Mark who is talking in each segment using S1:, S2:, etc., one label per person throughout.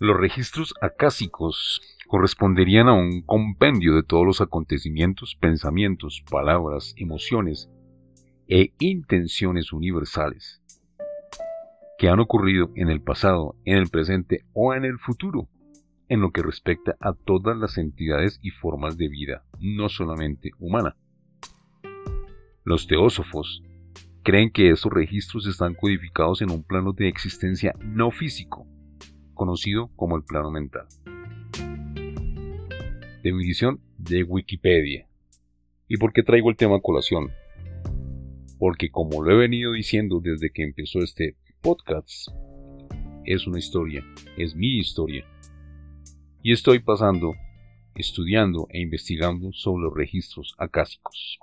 S1: Los registros acásicos corresponderían a un compendio de todos los acontecimientos, pensamientos, palabras, emociones e intenciones universales que han ocurrido en el pasado, en el presente o en el futuro, en lo que respecta a todas las entidades y formas de vida, no solamente humana. Los teósofos creen que esos registros están codificados en un plano de existencia no físico, conocido como el plano mental. Definición de Wikipedia. ¿Y por qué traigo el tema a colación? Porque como lo he venido diciendo desde que empezó este podcast, es una historia, es mi historia. Y estoy pasando, estudiando e investigando sobre los registros acásicos.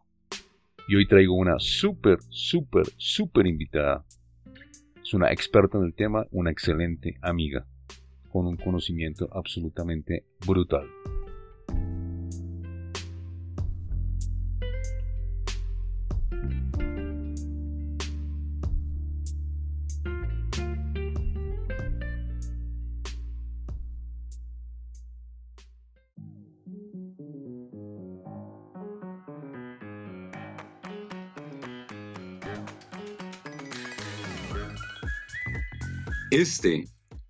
S1: Y hoy traigo una súper, súper, súper invitada. Es una experta en el tema, una excelente amiga con un conocimiento absolutamente brutal.
S2: Este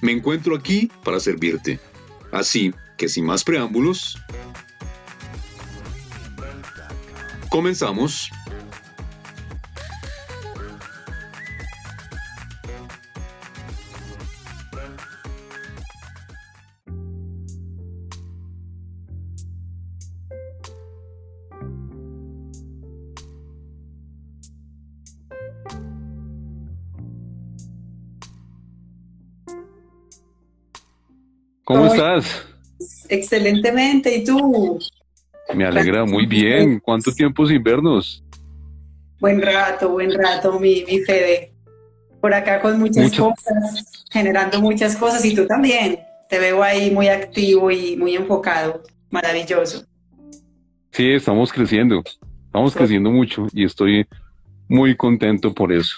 S2: Me encuentro aquí para servirte. Así que sin más preámbulos, comenzamos.
S1: Estás?
S3: Excelentemente, ¿y tú?
S1: Me alegra muy bien. ¿Cuánto tiempo sin vernos?
S3: Buen rato, buen rato, mi, mi Fede. Por acá con muchas cosas, generando muchas cosas, y tú también. Te veo ahí muy activo y muy enfocado. Maravilloso.
S1: Sí, estamos creciendo. Estamos creciendo mucho y estoy muy contento por eso.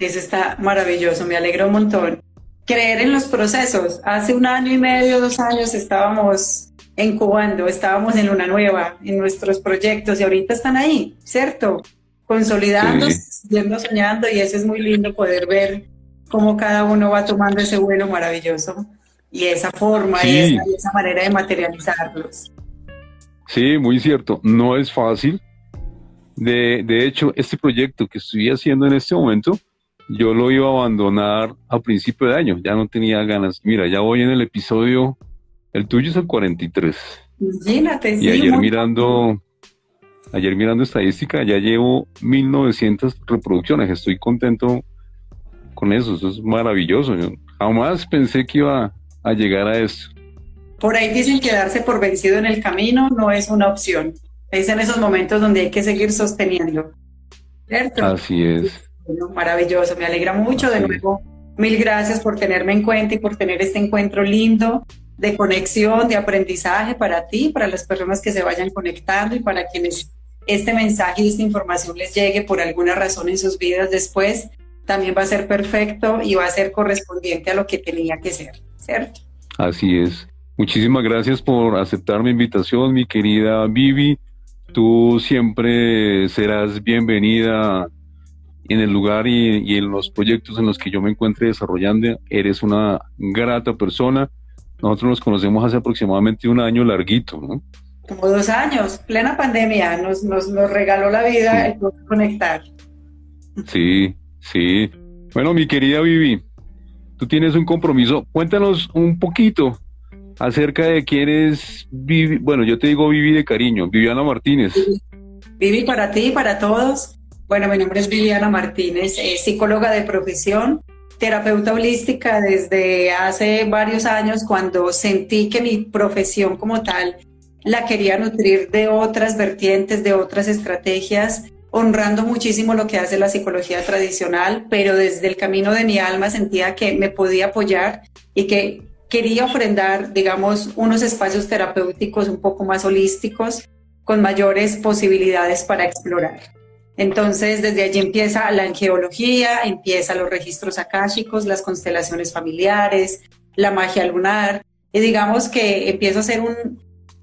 S3: Eso está maravilloso, me alegro un montón creer en los procesos. Hace un año y medio, dos años estábamos incubando, estábamos en una nueva, en nuestros proyectos y ahorita están ahí, ¿cierto? Consolidando, yendo soñando y eso es muy lindo poder ver cómo cada uno va tomando ese vuelo maravilloso y esa forma y, esa, y esa manera de materializarlos.
S1: Sí, muy cierto. No es fácil. De, de hecho, este proyecto que estoy haciendo en este momento, yo lo iba a abandonar a principio de año, ya no tenía ganas. Mira, ya voy en el episodio, el tuyo es el 43.
S3: Imagínate,
S1: y ayer mirando, ayer mirando estadística, ya llevo 1900 reproducciones, estoy contento con eso, eso es maravilloso. Yo jamás pensé que iba a llegar a eso.
S3: Por ahí dicen que darse por vencido en el camino no es una opción. Es en esos momentos donde hay que seguir sosteniendo. ¿Cierto?
S1: Así es
S3: maravilloso, me alegra mucho. De nuevo, mil gracias por tenerme en cuenta y por tener este encuentro lindo de conexión, de aprendizaje para ti, para las personas que se vayan conectando y para quienes este mensaje y esta información les llegue por alguna razón en sus vidas después, también va a ser perfecto y va a ser correspondiente a lo que tenía que ser, ¿cierto?
S1: Así es. Muchísimas gracias por aceptar mi invitación, mi querida Vivi. Tú siempre serás bienvenida en el lugar y, en los proyectos en los que yo me encuentre desarrollando. Eres una grata persona. Nosotros nos conocemos hace aproximadamente un año larguito, ¿no?
S3: Como dos años, plena pandemia, nos, nos, nos regaló la vida el poder conectar.
S1: Sí, sí. Bueno, mi querida Vivi, tú tienes un compromiso. Cuéntanos un poquito acerca de quién es Vivi. Bueno, yo te digo Vivi de cariño, Viviana Martínez.
S3: Vivi para ti, para todos. Bueno, mi nombre es Viviana Martínez, eh, psicóloga de profesión, terapeuta holística desde hace varios años cuando sentí que mi profesión como tal la quería nutrir de otras vertientes, de otras estrategias, honrando muchísimo lo que hace la psicología tradicional, pero desde el camino de mi alma sentía que me podía apoyar y que quería ofrendar, digamos, unos espacios terapéuticos un poco más holísticos, con mayores posibilidades para explorar. Entonces, desde allí empieza la angeología, empieza los registros akáshicos, las constelaciones familiares, la magia lunar, y digamos que empiezo a ser un,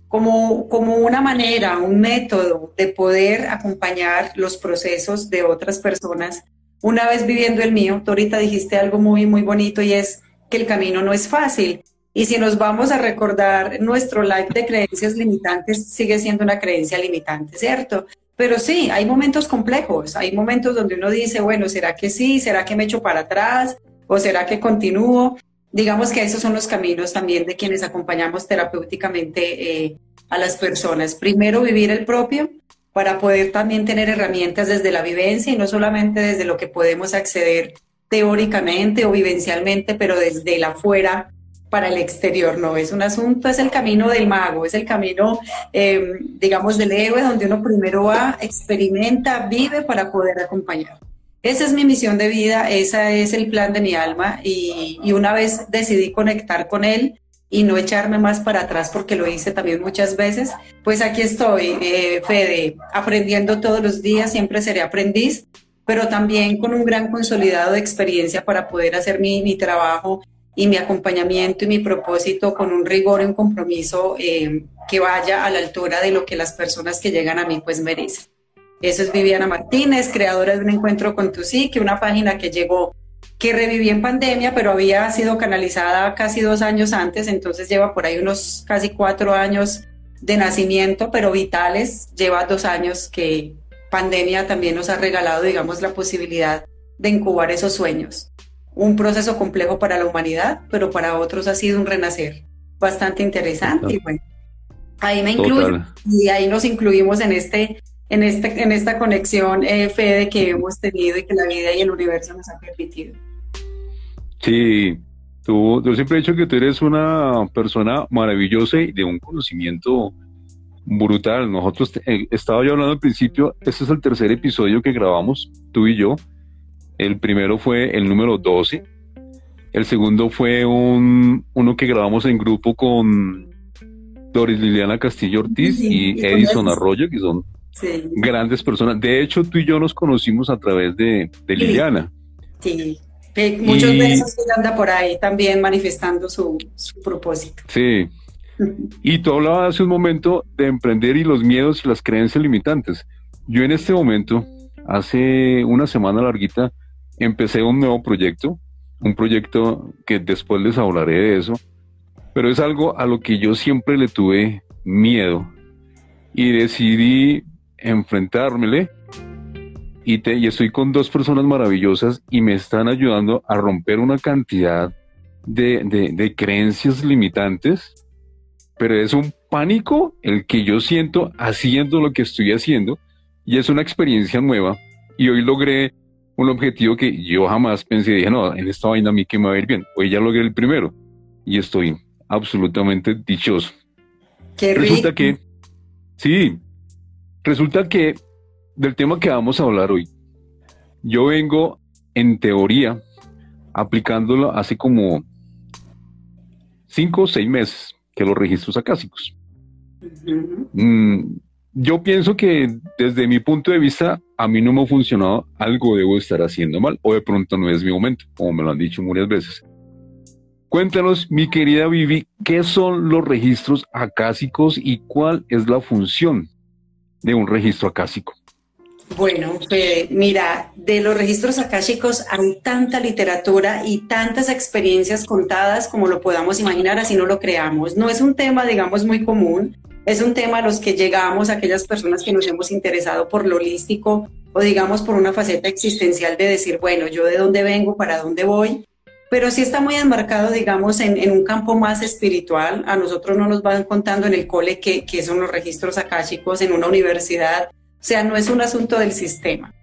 S3: como, como una manera, un método de poder acompañar los procesos de otras personas. Una vez viviendo el mío, tú ahorita dijiste algo muy, muy bonito y es que el camino no es fácil. Y si nos vamos a recordar, nuestro life de creencias limitantes sigue siendo una creencia limitante, ¿cierto? Pero sí, hay momentos complejos, hay momentos donde uno dice, bueno, ¿será que sí? ¿Será que me echo para atrás? ¿O será que continúo? Digamos que esos son los caminos también de quienes acompañamos terapéuticamente eh, a las personas. Primero, vivir el propio para poder también tener herramientas desde la vivencia y no solamente desde lo que podemos acceder teóricamente o vivencialmente, pero desde el afuera para el exterior, no es un asunto, es el camino del mago, es el camino, eh, digamos, del héroe, donde uno primero va, experimenta, vive para poder acompañar. Esa es mi misión de vida, ese es el plan de mi alma y, una vez decidí conectar con él y no echarme más para atrás porque lo hice también muchas veces, pues aquí estoy, eh, Fede, aprendiendo todos los días, siempre seré aprendiz, pero también con un gran consolidado de experiencia para poder hacer mi, mi trabajo y mi acompañamiento y mi propósito con un rigor y un compromiso eh, que vaya a la altura de lo que las personas que llegan a mí pues merecen. Eso es Viviana Martínez, creadora de Un Encuentro con Tu Sí, que una página que llegó, que reviví en pandemia, pero había sido canalizada casi dos años antes, entonces lleva por ahí unos casi cuatro años de nacimiento, pero vitales, lleva dos años que pandemia también nos ha regalado, digamos, la posibilidad de incubar esos sueños un proceso complejo para la humanidad, pero para otros ha sido un renacer bastante interesante. Y bueno, ahí me incluyo y ahí nos incluimos en este, en este, en esta conexión eh, Fede que hemos tenido y que la vida y el universo nos ha permitido.
S1: Sí, tú, yo siempre he dicho que tú eres una persona maravillosa y de un conocimiento brutal. Nosotros eh, estaba yo hablando al principio, este es el tercer episodio que grabamos, tú y yo el primero fue el número 12. El segundo fue un, uno que grabamos en grupo con Doris Liliana Castillo Ortiz y, Edison Arroyo, que son grandes personas. De hecho, tú y yo nos conocimos a través de, Liliana.
S3: Sí, muchos de esos que anda por ahí también manifestando su, su propósito.
S1: Sí. Y tú hablabas hace un momento de emprender y los miedos y las creencias limitantes. Yo en este momento, hace una semana larguita, empecé un nuevo proyecto, un proyecto que después les hablaré de eso, pero es algo a lo que yo siempre le tuve miedo y decidí enfrentármele. Y, te, estoy con dos personas maravillosas y me están ayudando a romper una cantidad de, de creencias limitantes, pero es un pánico el que yo siento haciendo lo que estoy haciendo y es una experiencia nueva. Y hoy logré un objetivo que yo jamás pensé, dije, no, en esta vaina a mí que me va a ir bien. Hoy ya logré el primero y estoy absolutamente dichoso.
S3: Qué
S1: resulta que, sí, resulta que del tema que vamos a hablar hoy, yo vengo en teoría aplicándolo hace como cinco o seis meses que los registros acásicos yo pienso que desde mi punto de vista, a mí no me ha funcionado, algo debo estar haciendo mal, o de pronto no es mi momento, como me lo han dicho muchas veces. Cuéntanos, mi querida Vivi, ¿qué son los registros acásicos y cuál es la función de un registro acásico?
S3: Bueno, mira, de los registros akáshicos hay tanta literatura y tantas experiencias contadas como lo podamos imaginar, así no lo creamos. No es un tema, digamos, muy común, es un tema a los que llegamos aquellas personas que nos hemos interesado por lo holístico o digamos por una faceta existencial de decir, bueno, yo de dónde vengo, para dónde voy, pero sí está muy enmarcado, digamos, en, un campo más espiritual. A nosotros no nos van contando en el cole qué son los registros akáshicos en una universidad. O sea, no es un asunto del sistema.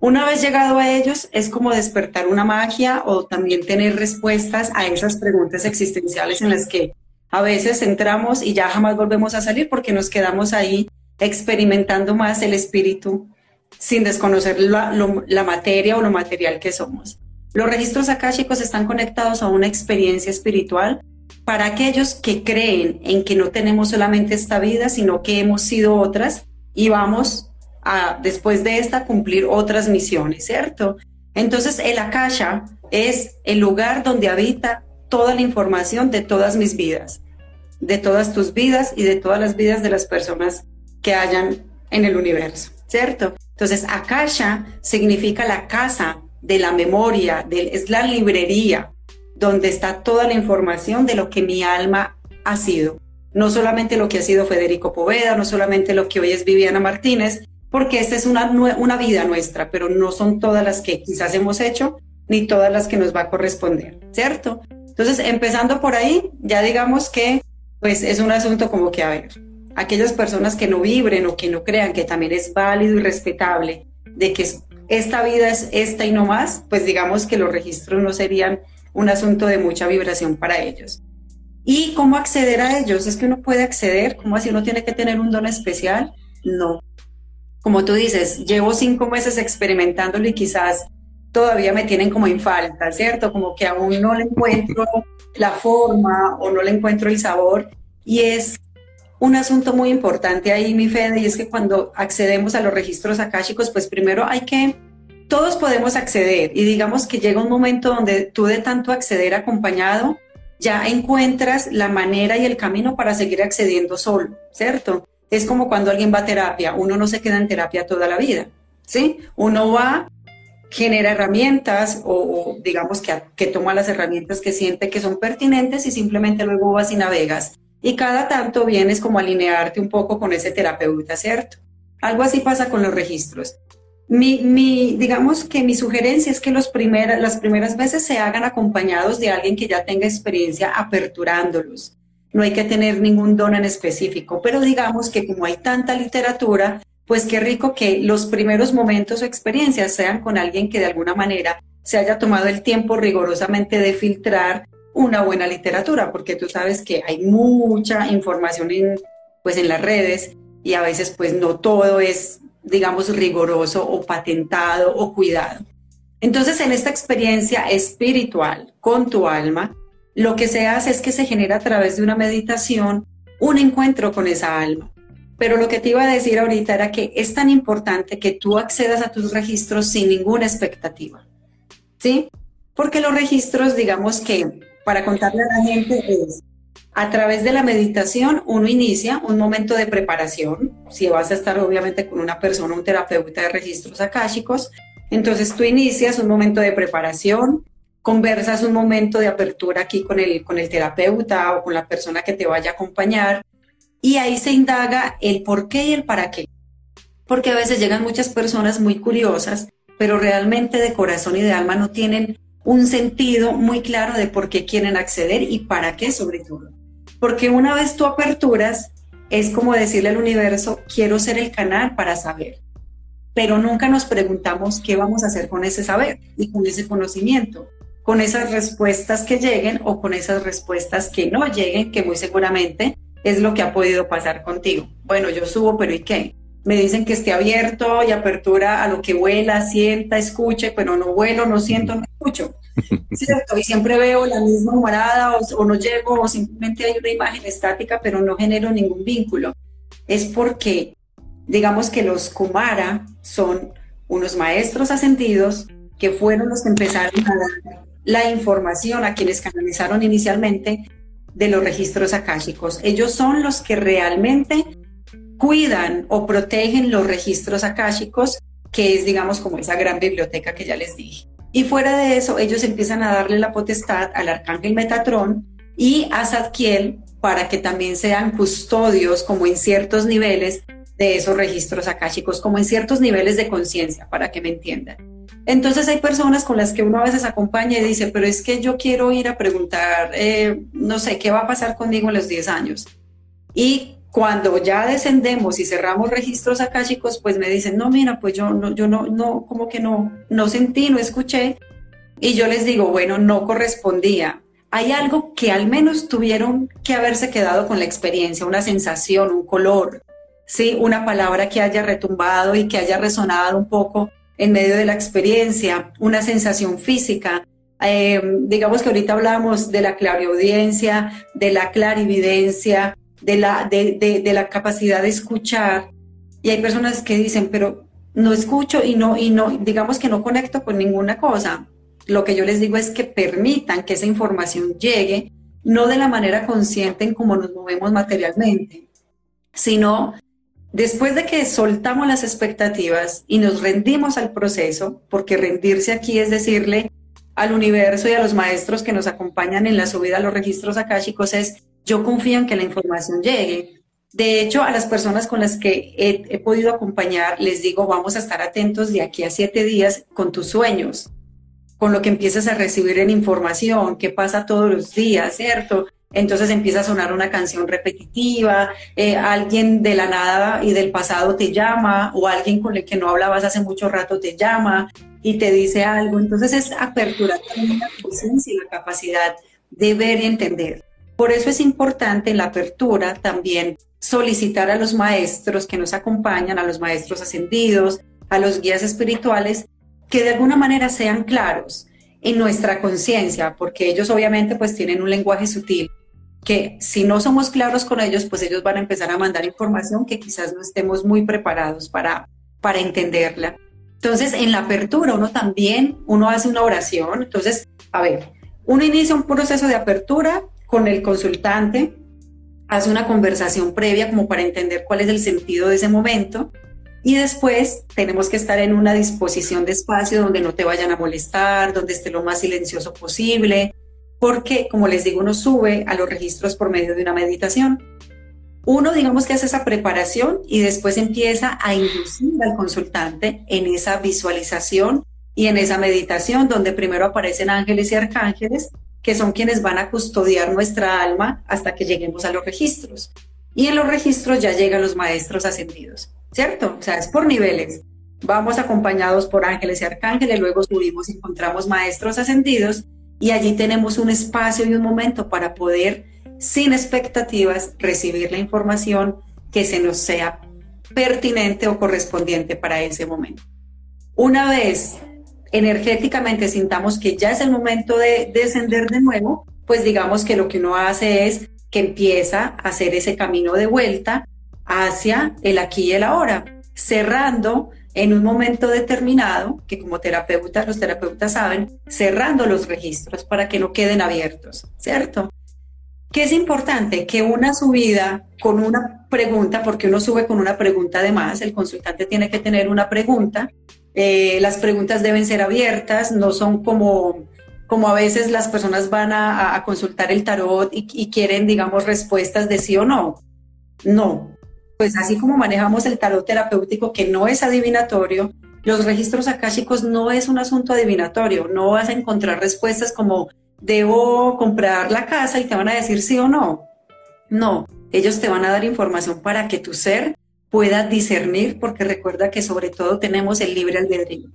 S3: Una vez llegado a ellos, es como despertar una magia o también tener respuestas a esas preguntas existenciales en las que a veces entramos y ya jamás volvemos a salir porque nos quedamos ahí experimentando más el espíritu sin desconocer la, la materia o lo material que somos. Los registros akáshicos están conectados a una experiencia espiritual para aquellos que creen en que no tenemos solamente esta vida, sino que hemos sido otras y vamos a, después de esta, cumplir otras misiones, ¿cierto? Entonces, el Akasha es el lugar donde habita toda la información de todas mis vidas, de todas tus vidas y de todas las vidas de las personas que hayan en el universo, ¿cierto? Entonces, Akasha significa la casa de la memoria, de, es la librería donde está toda la información de lo que mi alma ha sido. No solamente lo que ha sido Federico Poveda, no solamente lo que hoy es Viviana Martínez, porque esta es una, una vida nuestra, pero no son todas las que quizás hemos hecho, ni todas las que nos va a corresponder, ¿cierto? Entonces, empezando por ahí, ya digamos que pues es un asunto como que, a ver, aquellas personas que no vibren o que no crean que también es válido y respetable de que esta vida es esta y no más, pues digamos que los registros no serían un asunto de mucha vibración para ellos. ¿Y cómo acceder a ellos? ¿Es que uno puede acceder? ¿Cómo así uno tiene que tener un don especial? No como tú dices, llevo cinco meses experimentándolo y quizás todavía me tienen como en falta, ¿cierto? Como que aún no le encuentro la forma o no le encuentro el sabor. Y es un asunto muy importante ahí, mi Fede, y es que cuando accedemos a los registros akáshicos, pues primero hay que, todos podemos acceder y digamos que llega un momento donde tú de tanto acceder acompañado, ya encuentras la manera y el camino para seguir accediendo solo, ¿cierto? Es como cuando alguien va a terapia, uno no se queda en terapia toda la vida, ¿sí? Uno va, genera herramientas o, digamos que, que toma las herramientas que siente que son pertinentes y simplemente luego vas y navegas. Y cada tanto vienes como a alinearte un poco con ese terapeuta, ¿cierto? Algo así pasa con los registros. Mi, mi, digamos que mi sugerencia es que los las primeras veces se hagan acompañados de alguien que ya tenga experiencia aperturándolos no hay que tener ningún don en específico, pero digamos que como hay tanta literatura, pues qué rico que los primeros momentos o experiencias sean con alguien que de alguna manera se haya tomado el tiempo rigorosamente de filtrar una buena literatura, porque tú sabes que hay mucha información en, pues en las redes y a veces pues no todo es, digamos, riguroso o patentado o cuidado. Entonces, en esta experiencia espiritual con tu alma, lo que se hace es que se genera a través de una meditación un encuentro con esa alma. Pero lo que te iba a decir ahorita era que es tan importante que tú accedas a tus registros sin ninguna expectativa. ¿Sí? Porque los registros, digamos que para contarle a la gente es, a través de la meditación uno inicia un momento de preparación. Si vas a estar obviamente con una persona, un terapeuta de registros akáshicos, entonces tú inicias un momento de preparación, conversas un momento de apertura aquí con el, con el terapeuta o con la persona que te vaya a acompañar y ahí se indaga el por qué y el para qué. Porque a veces llegan muchas personas muy curiosas, pero realmente de corazón y de alma no tienen un sentido muy claro de por qué quieren acceder y para qué sobre todo. Porque una vez tú aperturas, es como decirle al universo, quiero ser el canal para saber. Pero nunca nos preguntamos qué vamos a hacer con ese saber y con ese conocimiento con esas respuestas que lleguen o con esas respuestas que no lleguen, que muy seguramente es lo que ha podido pasar contigo. Bueno, yo subo, pero ¿y qué? Me dicen que esté abierto y apertura a lo que vuela, sienta, escuche, pero no vuelo, no siento, no escucho. ¿Cierto? Y siempre veo la misma morada o, o no llego o simplemente hay una imagen estática, pero no genero ningún vínculo. Es porque, digamos que los Kumara son unos maestros ascendidos que fueron los que empezaron a dar la información a quienes canalizaron inicialmente de los registros akáshicos. Ellos son los que realmente cuidan o protegen los registros akáshicos, que es, digamos, como esa gran biblioteca que ya les dije. Y fuera de eso, ellos empiezan a darle la potestad al arcángel Metatrón y a Zadkiel para que también sean custodios, como en ciertos niveles de esos registros akáshicos, como en ciertos niveles de conciencia, para que me entiendan. Entonces hay personas con las que uno a veces acompaña y dice, pero es que yo quiero ir a preguntar, eh, no sé, ¿qué va a pasar conmigo en los 10 años? Y Cuando ya descendemos y cerramos registros akáshicos, pues me dicen, no, mira, pues yo no, yo no, no, como que no, no sentí, no escuché. Y yo les digo, bueno, no correspondía. Hay algo que al menos tuvieron que haberse quedado con la experiencia, una sensación, un color, sí, una palabra que haya retumbado y que haya resonado un poco en medio de la experiencia, una sensación física. Eh, digamos que ahorita hablamos de la clariaudiencia, de la clarividencia, de la, de, de, la capacidad de escuchar. Y hay personas que dicen, pero no escucho y no, y no, digamos que no conecto con ninguna cosa. Lo que yo les digo es que permitan que esa información llegue, no de la manera consciente en cómo nos movemos materialmente, sino después de que soltamos las expectativas y nos rendimos al proceso, porque rendirse aquí es decirle al universo y a los maestros que nos acompañan en la subida a los registros akáshicos es yo confío en que la información llegue. De hecho, a las personas con las que he, podido acompañar, les digo, vamos a estar atentos de aquí a siete días con tus sueños, con lo que empiezas a recibir en información, qué pasa todos los días, ¿cierto? Entonces empieza a sonar una canción repetitiva, eh, alguien de la nada y del pasado te llama, o alguien con el que no hablabas hace mucho rato te llama y te dice algo. Entonces es apertura también la conciencia y la capacidad de ver y entender. Por eso es importante en la apertura también solicitar a los maestros que nos acompañan, a los maestros ascendidos, a los guías espirituales, que de alguna manera sean claros en nuestra conciencia, porque ellos obviamente pues tienen un lenguaje sutil, que si no somos claros con ellos, pues ellos van a empezar a mandar información que quizás no estemos muy preparados para, para entenderla. Entonces, en la apertura uno también, uno hace una oración, entonces, a ver, uno inicia un proceso de apertura con el consultante, hace una conversación previa como para entender cuál es el sentido de ese momento y después tenemos que estar en una disposición de espacio donde no te vayan a molestar, donde esté lo más silencioso posible, porque como les digo, uno sube a los registros por medio de una meditación. Uno, digamos que hace esa preparación y después empieza a inducir al consultante en esa visualización y en esa meditación donde primero aparecen ángeles y arcángeles que son quienes van a custodiar nuestra alma hasta que lleguemos a los registros. Y en los registros ya llegan los maestros ascendidos, ¿cierto? O sea, es por niveles. Vamos acompañados por ángeles y arcángeles, luego subimos y encontramos maestros ascendidos y allí tenemos un espacio y un momento para poder, sin expectativas, recibir la información que se nos sea pertinente o correspondiente para ese momento. Una vez energéticamente sintamos que ya es el momento de descender de nuevo, pues digamos que lo que uno hace es que empieza a hacer ese camino de vuelta hacia el aquí y el ahora, cerrando en un momento determinado, que como terapeutas, los terapeutas saben, cerrando los registros para que no queden abiertos, ¿cierto? ¿Qué es importante? Que una subida con una pregunta, porque uno sube con una pregunta además, el consultante tiene que tener una pregunta, eh, las preguntas deben ser abiertas, no son como, como a veces las personas van a, consultar el tarot y, quieren, digamos, respuestas de sí o no. No. Pues así como manejamos el tarot terapéutico, que no es adivinatorio, los registros akáshicos no es un asunto adivinatorio. No vas a encontrar respuestas como debo comprar la casa y te van a decir sí o no. No, ellos te van a dar información para que tu ser pueda discernir, porque recuerda que sobre todo tenemos el libre albedrío,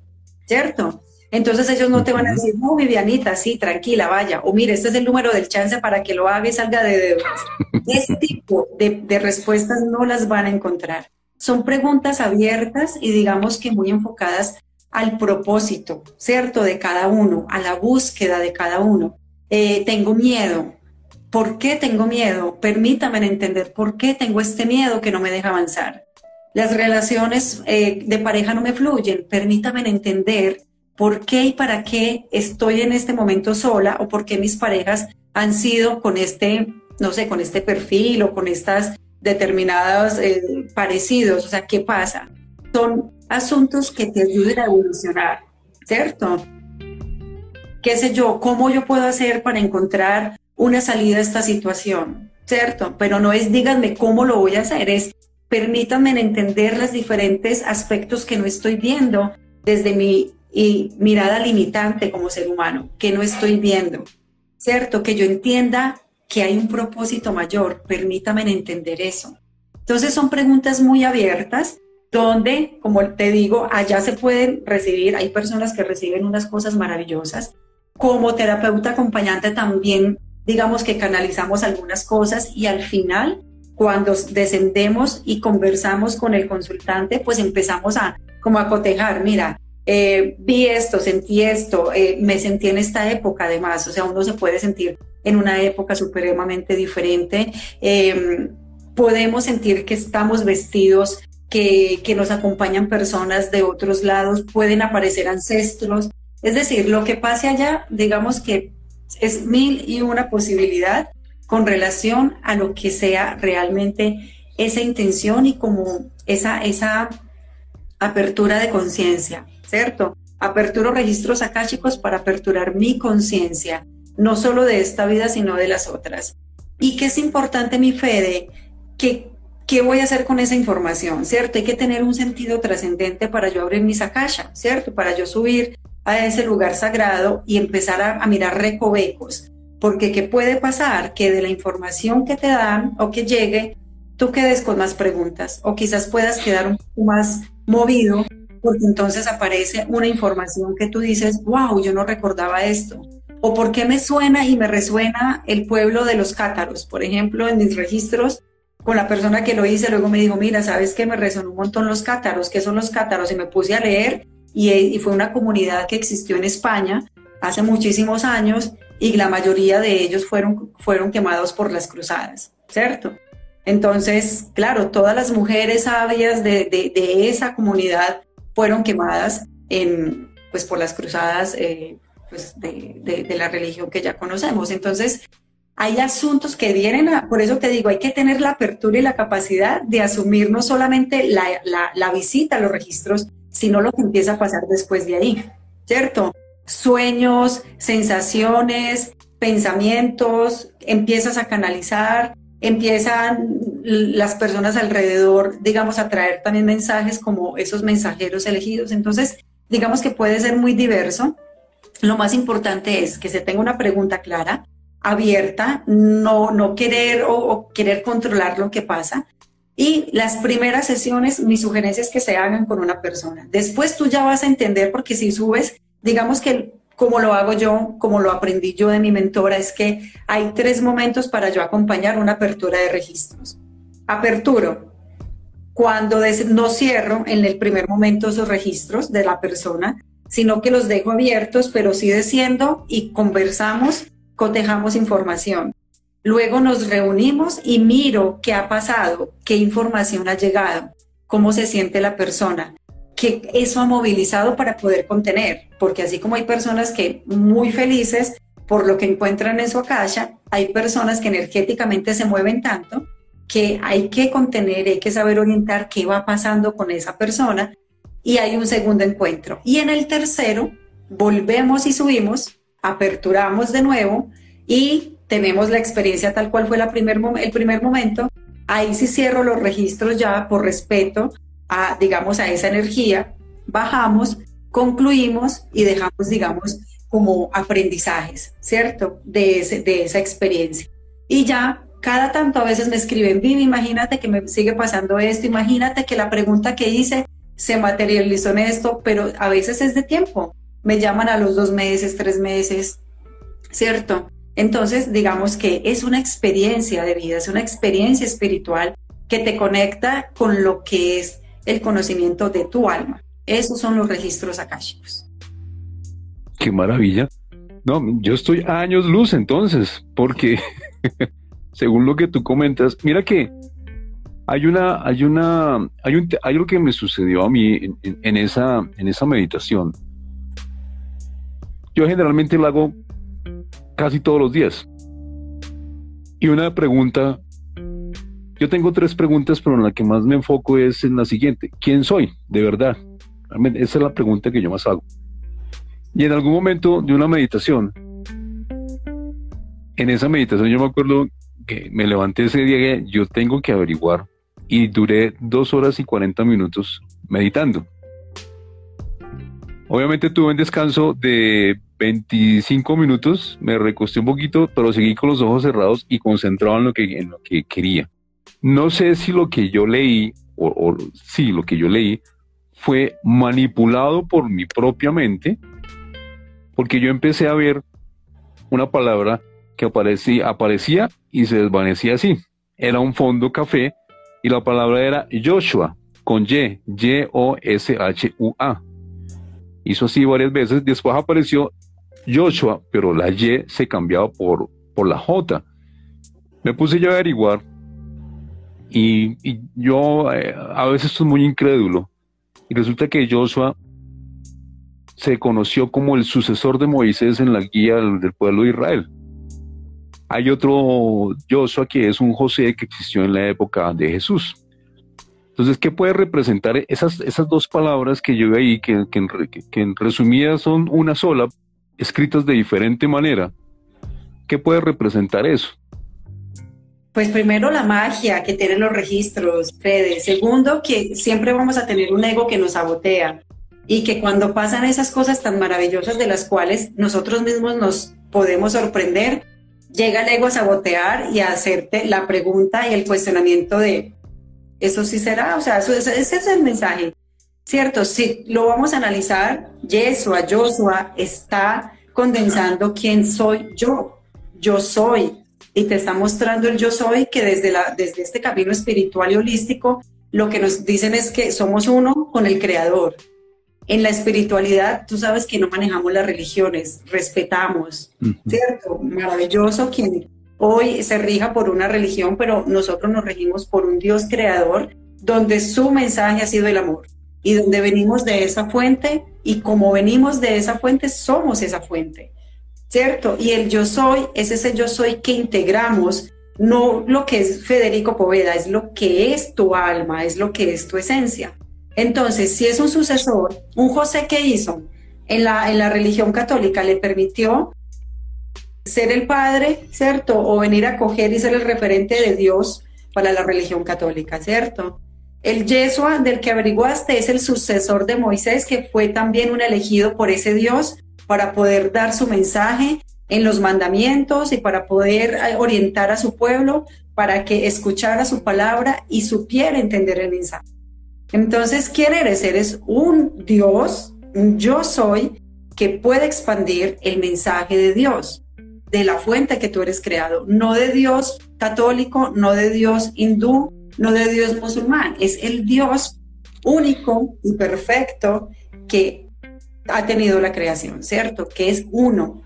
S3: ¿cierto? Entonces ellos no te van a decir, no, Vivianita, sí, tranquila, vaya, o mire, este es el número del chance para que lo haga y salga de deudas. Ese tipo de, de respuestas no las van a encontrar. Son preguntas abiertas y digamos que muy enfocadas al propósito, ¿cierto? De cada uno, a la búsqueda de cada uno. Eh, tengo miedo. ¿Por qué tengo miedo? Permítame entender por qué tengo este miedo que no me deja avanzar las relaciones eh, de pareja no me fluyen, permítame entender por qué y para qué estoy en este momento sola o por qué mis parejas han sido con este, no sé, con este perfil o con estas determinados eh, parecidos, o sea, ¿qué pasa? Son asuntos que te ayuden a evolucionar, ¿cierto? ¿Qué sé yo? ¿Cómo yo puedo hacer para encontrar una salida a esta situación? ¿Cierto? Pero no es díganme cómo lo voy a hacer, es permítanme entender los diferentes aspectos que no estoy viendo desde mi mirada limitante como ser humano, que no estoy viendo, ¿cierto? Que yo entienda que hay un propósito mayor, permítame entender eso. Entonces son preguntas muy abiertas donde, como te digo, allá se pueden recibir, hay personas que reciben unas cosas maravillosas. Como terapeuta acompañante también, digamos que canalizamos algunas cosas y al final, cuando descendemos y conversamos con el consultante, pues empezamos a como a cotejar, mira, eh, vi esto, sentí esto, eh, me sentí en esta época además, o sea, uno se puede sentir en una época supremamente diferente. Em, podemos sentir que estamos vestidos, que, que nos acompañan personas de otros lados, pueden aparecer ancestros. Es decir, lo que pase allá, digamos que es mil y una posibilidad con relación a lo que sea realmente esa intención y como esa, esa apertura de conciencia. ¿Cierto? Aperturo registros akáshicos para aperturar mi conciencia, no solo de esta vida, sino de las otras. Y que es importante, mi Fede, que ¿qué voy a hacer con esa información? ¿Cierto? Hay que tener un sentido trascendente para yo abrir mi sakasha, ¿cierto? Para yo subir a ese lugar sagrado y empezar a, a, mirar recovecos. Porque ¿qué puede pasar? Que de la información que te dan o que llegue, tú quedes con más preguntas o quizás puedas quedar un poco más movido porque entonces aparece una información que tú dices, wow, yo no recordaba esto. O por qué me suena y me resuena el pueblo de los cátaros. Por ejemplo, en mis registros, con la persona que lo hice, luego me dijo, mira, ¿sabes qué? Me resonó un montón los cátaros. ¿Qué son los cátaros? Y me puse a leer y, y fue una comunidad que existió en España hace muchísimos años y la mayoría de ellos fueron, fueron quemados por las cruzadas, ¿cierto? Entonces, claro, todas las mujeres sabias de, de, de esa comunidad fueron quemadas pues, por las cruzadas eh, pues, de, de, la religión que ya conocemos. Entonces, hay asuntos que vienen, a, por eso te digo, hay que tener la apertura y la capacidad de asumir no solamente la, la, la visita a los registros, sino lo que empieza a pasar después de ahí, ¿cierto? Sueños, sensaciones, pensamientos, empiezas a canalizar, empiezan las personas alrededor, digamos, a traer también mensajes como esos mensajeros elegidos. Entonces, digamos que puede ser muy diverso. Lo más importante es que se tenga una pregunta clara, abierta, no, no querer o, o querer controlar lo que pasa. Y las primeras sesiones, mi sugerencia es que se hagan con una persona. Después tú ya vas a entender, porque si subes, digamos que como lo hago yo, como lo aprendí yo de mi mentora, es que hay tres momentos para yo acompañar una apertura de registros. Aperturo, cuando no cierro en el primer momento esos registros de la persona, sino que los dejo abiertos, pero sí desciendo y conversamos, cotejamos información. Luego nos reunimos y miro qué ha pasado, qué información ha llegado, cómo se siente la persona que eso ha movilizado para poder contener, porque así como hay personas que muy felices por lo que encuentran en su akasha, hay personas que energéticamente se mueven tanto que hay que contener, hay que saber orientar qué va pasando con esa persona y hay un segundo encuentro. Y en el tercero, volvemos y subimos, aperturamos de nuevo y tenemos la experiencia tal cual fue la primer, el primer momento. Ahí sí cierro los registros ya por respeto a, digamos, a esa energía, bajamos, concluimos y dejamos, digamos, como aprendizajes, ¿cierto? De, ese, de esa experiencia. Y ya cada tanto a veces me escriben, Vivi, imagínate que me sigue pasando esto, imagínate que la pregunta que hice se materializó en esto, pero a veces es de tiempo. Me llaman a los dos meses, tres meses, ¿cierto? Entonces, digamos que es una experiencia de vida, es una experiencia espiritual que te conecta con lo que es el conocimiento de tu alma. Esos son los registros akáshicos.
S1: Qué maravilla. No, yo estoy a años luz entonces, porque según lo que tú comentas, mira que hay una, hay una, hay un, hay algo que me sucedió a mí en, esa, en esa meditación. Yo generalmente lo hago casi todos los días. Y una pregunta yo tengo tres preguntas, pero en la que más me enfoco es en la siguiente. ¿Quién soy? De verdad. Esa es la pregunta que yo más hago. Y en algún momento de una meditación, en esa meditación yo me acuerdo que me levanté ese día, yo tengo que averiguar y duré dos horas y cuarenta minutos meditando. Obviamente tuve un descanso de 25 minutos, me recosté un poquito, pero seguí con los ojos cerrados y concentrado en lo que, en lo que quería. No sé si lo que yo leí, o, o sí, lo que yo leí, fue manipulado por mi propia mente, porque yo empecé a ver una palabra que aparecía, aparecía y se desvanecía así. Era un fondo café y la palabra era Joshua, con Y, Y-O-S-H-U-A. Hizo así varias veces, después apareció Joshua, pero la Y se cambiaba por, por la J. Me puse yo a averiguar y, yo eh, a veces estoy muy incrédulo. Y resulta que Joshua se conoció como el sucesor de Moisés en la guía del pueblo de Israel. Hay otro Joshua que es un José que existió en la época de Jesús. Entonces, ¿qué puede representar esas, esas dos palabras que yo ahí, que, que, que en resumidas son una sola, escritas de diferente manera? ¿Qué puede representar eso?
S3: Pues primero la magia que tienen los registros, Fede. Segundo, que siempre vamos a tener un ego que nos sabotea y que cuando pasan esas cosas tan maravillosas de las cuales nosotros mismos nos podemos sorprender, llega el ego a sabotear y a hacerte la pregunta y el cuestionamiento de, ¿eso sí será? O sea, ese es el mensaje. Cierto, si lo vamos a analizar, Yeshua, Joshua está condensando quién soy yo. Yo soy, y te está mostrando el yo soy que desde, la, desde este camino espiritual y holístico lo que nos dicen es que somos uno con el creador. En la espiritualidad, tú sabes que no manejamos las religiones, respetamos, ¿cierto? Maravilloso quien hoy se rija por una religión, pero nosotros nos regimos por un Dios creador donde su mensaje ha sido el amor y donde venimos de esa fuente y como venimos de esa fuente, somos esa fuente. ¿Cierto? Y el yo soy es ese yo soy que integramos, no lo que es Federico Poveda, es lo que es tu alma, es lo que es tu esencia. Entonces, si es un sucesor, un José que hizo en la, en la religión católica le permitió ser el padre, ¿cierto? O venir a coger y ser el referente de Dios para la religión católica, ¿cierto? El Yeshua del que averiguaste es el sucesor de Moisés, que fue también un elegido por ese Dios para poder dar su mensaje en los mandamientos y para poder eh, orientar a su pueblo para que escuchara su palabra y supiera entender el mensaje. Entonces, ¿quién eres? Eres un Dios, un yo soy, que puede expandir el mensaje de Dios, de la fuente que tú eres creado, no de Dios católico, no de Dios hindú, no de Dios musulmán, es el Dios único y perfecto que ha tenido la creación, ¿cierto? Que es uno.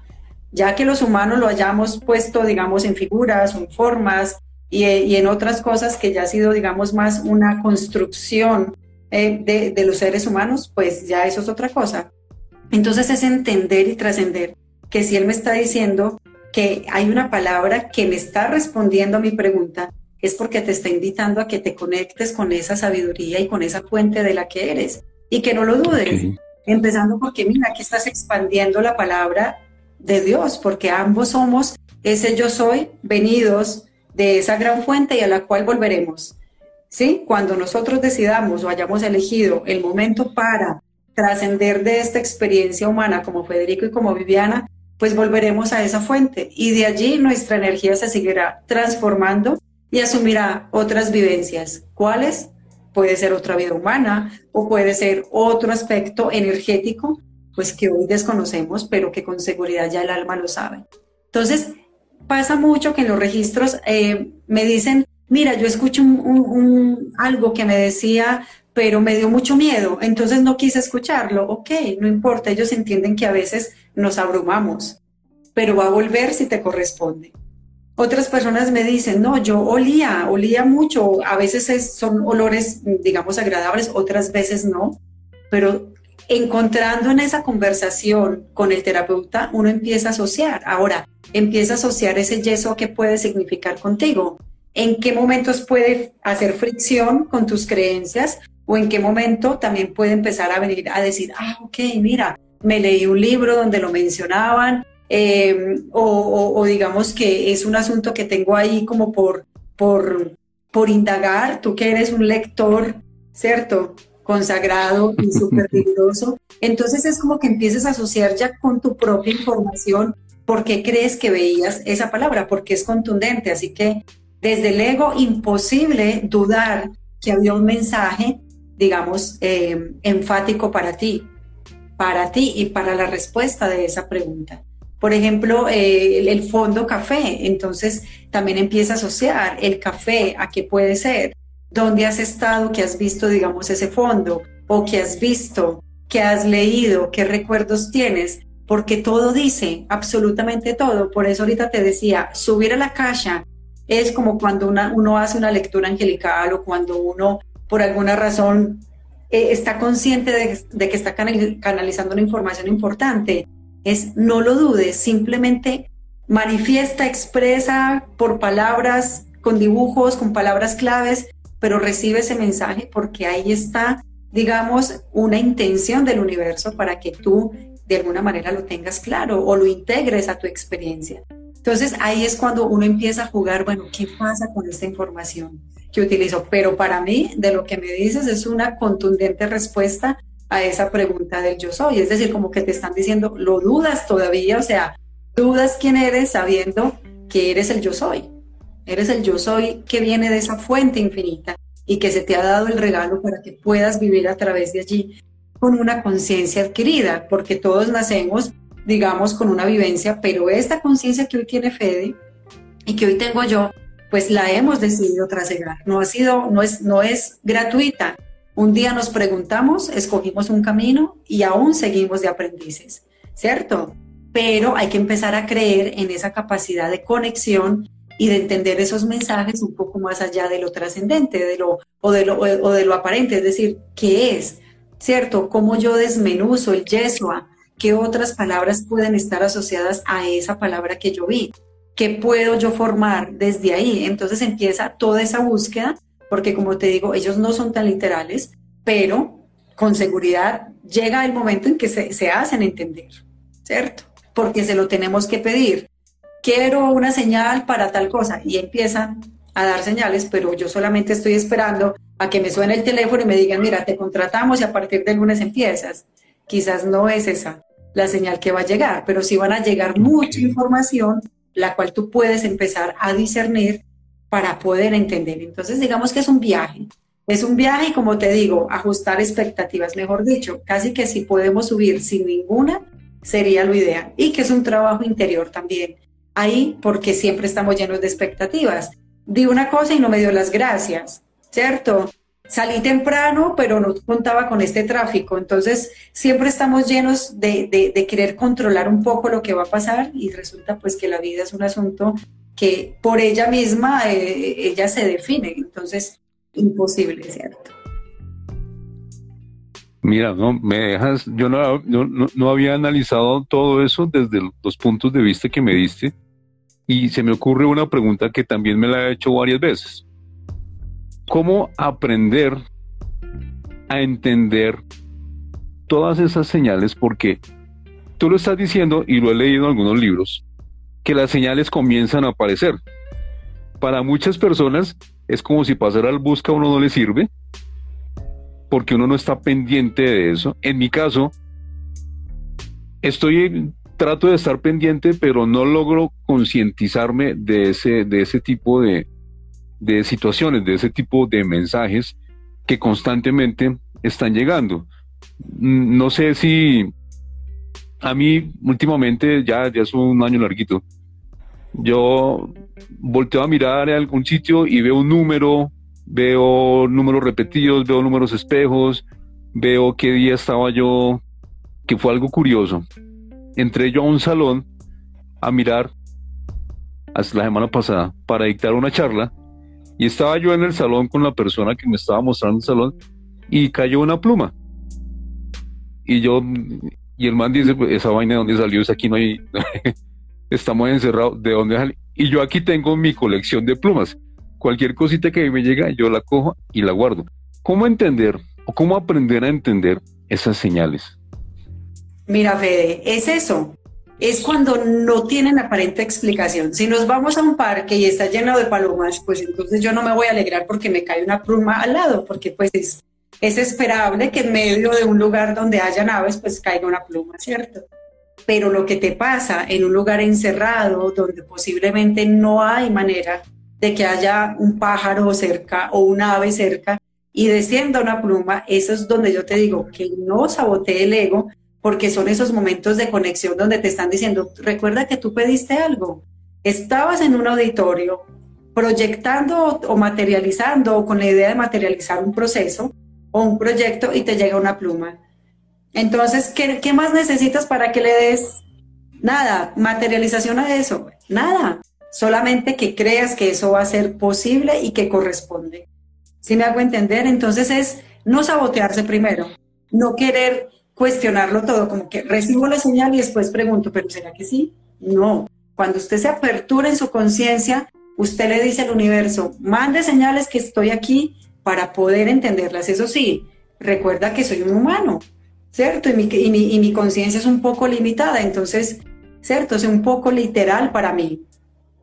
S3: Ya que los humanos lo hayamos puesto, digamos, en figuras en formas y, en otras cosas que ya ha sido, digamos, más una construcción eh, de, de los seres humanos, pues ya eso es otra cosa. Entonces es entender y trascender que si Él me está diciendo que hay una palabra que me está respondiendo a mi pregunta, es porque te está invitando a que te conectes con esa sabiduría y con esa fuente de la que eres y que no lo dudes. Empezando porque mira, aquí estás expandiendo la palabra de Dios, porque ambos somos ese yo soy, venidos de esa gran fuente y a la cual volveremos. ¿Sí? Cuando nosotros decidamos o hayamos elegido el momento para trascender de esta experiencia humana como Federico y como Viviana, pues volveremos a esa fuente y de allí nuestra energía se seguirá transformando y asumirá otras vivencias. ¿Cuáles? Puede ser otra vida humana o puede ser otro aspecto energético, pues que hoy desconocemos, pero que con seguridad ya el alma lo sabe. Entonces, pasa mucho que en los registros eh, me dicen, mira, yo escucho un, algo que me decía, pero me dio mucho miedo, entonces no quise escucharlo. Ok, no importa, ellos entienden que a veces nos abrumamos, pero va a volver si te corresponde. Otras personas me dicen, no, yo olía, olía mucho. A veces son olores, digamos, agradables, otras veces no. Pero encontrando en esa conversación con el terapeuta, uno empieza a asociar. Ahora, empieza a asociar ese yeso que puede significar contigo. ¿En qué momentos puede hacer fricción con tus creencias? ¿O en qué momento también puede empezar a venir a decir, ah, ok, mira, me leí un libro donde lo mencionaban, eh, o, digamos que es un asunto que tengo ahí como por, por, por indagar, tú que eres un lector, ¿cierto? Consagrado y súper riguroso. Entonces es como que empieces a asociar ya con tu propia información por qué crees que veías esa palabra, porque es contundente. Así que desde el ego imposible dudar que había un mensaje, digamos, eh, enfático para ti, para ti y para la respuesta de esa pregunta. Por ejemplo, eh, el, fondo café, entonces también empieza a asociar el café a qué puede ser, dónde has estado, qué has visto, digamos, ese fondo, o qué has visto, qué has leído, qué recuerdos tienes, porque todo dice, absolutamente todo. Por eso ahorita te decía, subir a la caja es como cuando uno hace una lectura angelical o cuando uno, por alguna razón, eh, está consciente de que está canalizando una información importante es no lo dudes, simplemente manifiesta, expresa por palabras, con dibujos, con palabras claves, pero recibe ese mensaje porque ahí está, digamos, una intención del universo para que tú de alguna manera lo tengas claro o lo integres a tu experiencia. Entonces ahí es cuando uno empieza a jugar, bueno, ¿qué pasa con esta información que utilizo? Pero para mí, de lo que me dices, es una contundente respuesta a esa pregunta del yo soy. Es decir, como que te están diciendo, lo dudas todavía, o sea, dudas quién eres sabiendo que eres el yo soy. Eres el yo soy que viene de esa fuente infinita y que se te ha dado el regalo para que puedas vivir a través de allí con una conciencia adquirida, porque todos nacemos, digamos, con una vivencia, pero esta conciencia que hoy tiene Fede y que hoy tengo yo, pues la hemos decidido trasegar. No ha sido, no es, no es gratuita, un día nos preguntamos, escogimos un camino y aún seguimos de aprendices, ¿cierto? Pero hay que empezar a creer en esa capacidad de conexión y de entender esos mensajes un poco más allá de lo trascendente de lo, o, de lo, o de lo aparente, es decir, ¿qué es? ¿Cierto? ¿Cómo yo desmenuzo el Yeshua? ¿Qué otras palabras pueden estar asociadas a esa palabra que yo vi? ¿Qué puedo yo formar desde ahí? Entonces empieza toda esa búsqueda porque como te digo, ellos no son tan literales, pero con seguridad llega el momento en que se, hacen entender, ¿cierto? Porque se lo tenemos que pedir. Quiero una señal para tal cosa y empiezan a dar señales, pero yo solamente estoy esperando a que me suene el teléfono y me digan, mira, te contratamos y a partir del lunes empiezas. Quizás no es esa la señal que va a llegar, pero sí van a llegar mucha información, la cual tú puedes empezar a discernir para poder entender. Entonces, digamos que es un viaje. Es un viaje como te digo, ajustar expectativas, mejor dicho, casi que si podemos subir sin ninguna, sería lo ideal. Y que es un trabajo interior también. Ahí, porque siempre estamos llenos de expectativas. Di una cosa y no me dio las gracias, ¿cierto? Salí temprano, pero no contaba con este tráfico. Entonces, siempre estamos llenos de, de, de querer controlar un poco lo que va a pasar y resulta pues que la vida es un asunto que por ella misma eh, ella se define. Entonces, imposible, ¿cierto?
S1: Mira, no, me dejas, yo no, no, había analizado todo eso desde los puntos de vista que me diste y se me ocurre una pregunta que también me la he hecho varias veces. ¿Cómo aprender a entender todas esas señales? Porque tú lo estás diciendo y lo he leído en algunos libros, que las señales comienzan a aparecer. Para muchas personas es como si pasar al busca a uno no le sirve, porque uno no está pendiente de eso. En mi caso, estoy trato de estar pendiente, pero no logro concientizarme de ese, de ese tipo de, de situaciones, de ese tipo de mensajes que constantemente están llegando. No sé si a mí últimamente, ya, ya es un año larguito, yo volteo a mirar a algún sitio y veo un número, veo números repetidos, veo números espejos, veo qué día estaba yo, que fue algo curioso. Entré yo a un salón a mirar hasta la semana pasada para dictar una charla y estaba yo en el salón con la persona que me estaba mostrando el salón y cayó una pluma. Y yo y el man dice, pues, esa vaina de dónde salió, es aquí no hay, estamos encerrados, ¿de dónde salió? Y yo aquí tengo mi colección de plumas. Cualquier cosita que me llega, yo la cojo y la guardo. ¿Cómo entender o cómo aprender a entender esas señales?
S3: Mira, Fede, es eso. Es cuando no tienen aparente explicación. Si nos vamos a un parque y está lleno de palomas, pues entonces yo no me voy a alegrar porque me cae una pluma al lado, porque pues es es esperable que en medio de un lugar donde haya naves, pues caiga una pluma, ¿cierto? Pero lo que te pasa en un lugar encerrado, donde posiblemente no hay manera de que haya un pájaro cerca o un ave cerca y descienda una pluma, eso es donde yo te digo que no sabotee el ego, porque son esos momentos de conexión donde te están diciendo, recuerda que tú pediste algo, estabas en un auditorio proyectando o materializando o con la idea de materializar un proceso o un proyecto y te llega una pluma. Entonces, ¿qué, qué más necesitas para que le des nada, materialización a eso? Nada, solamente que creas que eso va a ser posible y que corresponde. Si me hago entender, entonces es no sabotearse primero, no querer cuestionarlo todo, como que recibo la señal y después pregunto, pero ¿será que sí? No. Cuando usted se apertura en su conciencia, usted le dice al universo, mande señales que estoy aquí para poder entenderlas. Eso sí, recuerda que soy un humano, ¿cierto? Y mi, y mi conciencia es un poco limitada, entonces, ¿cierto? Es un poco literal para mí.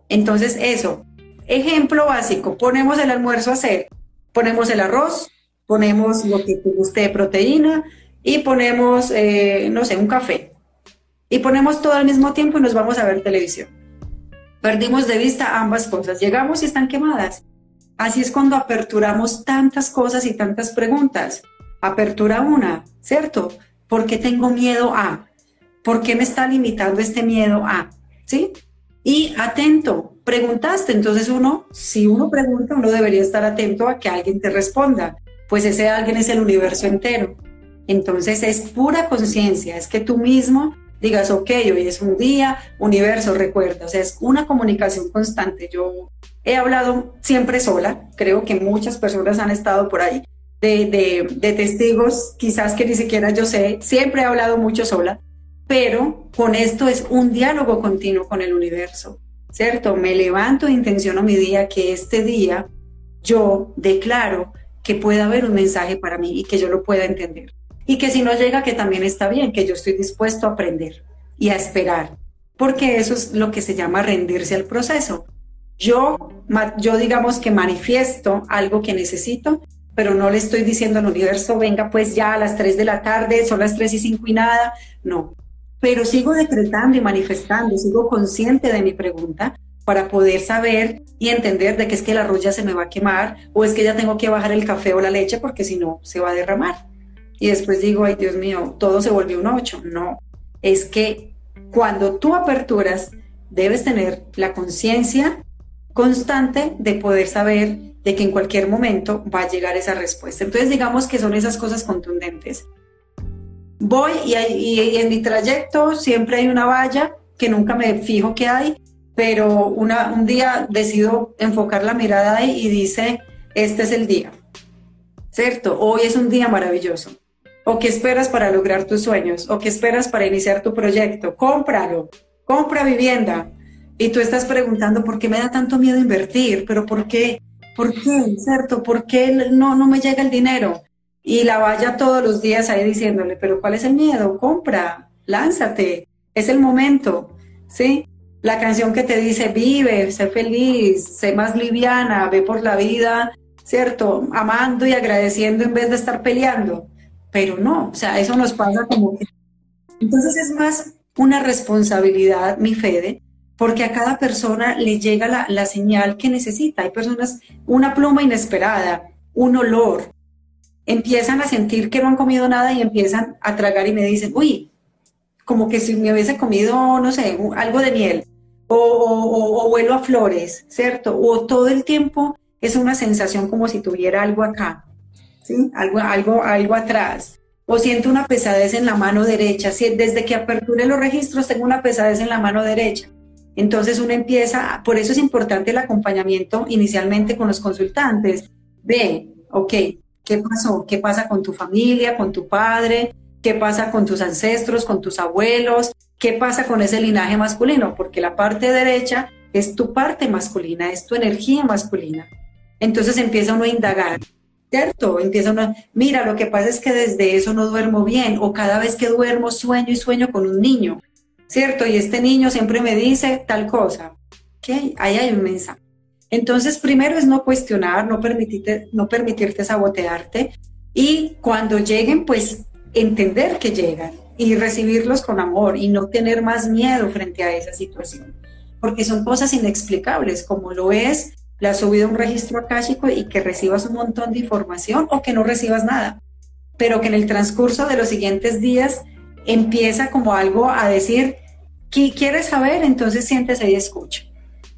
S3: Entonces, eso. Ejemplo básico, ponemos el almuerzo a hacer ponemos el arroz, ponemos lo que te guste de proteína y ponemos, eh, no sé, un café. Y ponemos todo al mismo tiempo y nos vamos a ver televisión. Perdimos de vista ambas cosas. Llegamos y están quemadas. Así es cuando aperturamos tantas cosas y tantas preguntas. Apertura una, ¿cierto? ¿Por qué tengo miedo a? ¿Por qué me está limitando este miedo a? ¿Sí? Y atento, preguntaste, entonces uno, si uno pregunta, uno debería estar atento a que alguien te responda, pues ese alguien es el universo entero. Entonces es pura conciencia, es que tú mismo digas, ok, hoy es un día, universo, recuerda, o sea, es una comunicación constante. Yo he hablado siempre sola, creo que muchas personas han estado por ahí, de, testigos, quizás que ni siquiera yo sé, siempre he hablado mucho sola, pero con esto es un diálogo continuo con el universo. ¿cierto? Me levanto e intenciono mi día que este día yo declaro que pueda haber un mensaje para mí y que yo lo pueda entender. Y que si no llega, que también está bien, que yo estoy dispuesto a aprender y a esperar, porque eso es lo que se llama rendirse al proceso. Yo, yo digamos que manifiesto algo que necesito, pero no le estoy diciendo al universo, venga pues ya a las 3 de la tarde, son las 3 y 5 y nada. No, pero sigo decretando y manifestando, sigo consciente de mi pregunta para poder saber y entender de que es que la arroz se me va a quemar o es que ya tengo que bajar el café o la leche porque si no se va a derramar. Y después digo, ay Dios mío, todo se volvió un 8. No, es que cuando tú aperturas, debes tener la conciencia constante de poder saber de que en cualquier momento va a llegar esa respuesta. Entonces digamos que son esas cosas contundentes voy y, en mi trayecto siempre hay una valla que nunca me fijo que hay, pero una, un día decido enfocar la mirada ahí y dice, este es el día, ¿cierto? Hoy es un día maravilloso. ¿O qué esperas para lograr tus sueños? ¿O qué esperas para iniciar tu proyecto? Cómpralo, compra vivienda. Y tú estás preguntando, ¿por qué me da tanto miedo invertir? ¿Pero por qué? ¿Por qué? ¿Cierto? ¿Por qué no, no me llega el dinero? y la vaya todos los días ahí diciéndole, pero ¿cuál es el miedo? Compra, lánzate, es el momento, ¿sí? La canción que te dice, vive, sé feliz, sé más liviana, ve por la vida, ¿cierto? Amando y agradeciendo en vez de estar peleando. Pero no, o sea, eso nos pasa como. Entonces es más una responsabilidad, mi Fede, porque a cada persona le llega la, señal que necesita. Hay personas, una pluma inesperada, un olor, empiezan a sentir que no han comido nada y empiezan a tragar y me dicen, uy, como que si me hubiese comido, no sé, algo de miel, o, o, vuelo a flores, ¿cierto? O todo el tiempo es una sensación como si tuviera algo acá, ¿sí? Algo, algo, algo atrás. O siento una pesadez en la mano derecha. Desde que aperture los registros tengo una pesadez en la mano derecha. Entonces uno empieza, por eso es importante el acompañamiento inicialmente con los consultantes. Ve, ok, ¿Qué pasó? ¿Qué pasa con tu familia, con tu padre? ¿Qué pasa con tus ancestros, con tus abuelos? ¿Qué pasa con ese linaje masculino? Porque la parte derecha es tu parte masculina, es tu energía masculina. Entonces empieza uno a indagar, ¿cierto? Empieza uno, mira, lo que pasa es que desde eso no duermo bien, o cada vez que duermo sueño y sueño con un niño, ¿cierto? Y este niño siempre me dice tal cosa. ¿Qué? Ahí hay un mensaje. Entonces, primero es no cuestionar, no permitirte, no permitirte sabotearte y cuando lleguen, pues entender que llegan y recibirlos con amor y no tener más miedo frente a esa situación, porque son cosas inexplicables, como lo es la has subido a un registro akáshico y que recibas un montón de información o que no recibas nada, pero que en el transcurso de los siguientes días empieza como algo a decir, ¿qué quieres saber? Entonces siéntese y escucha.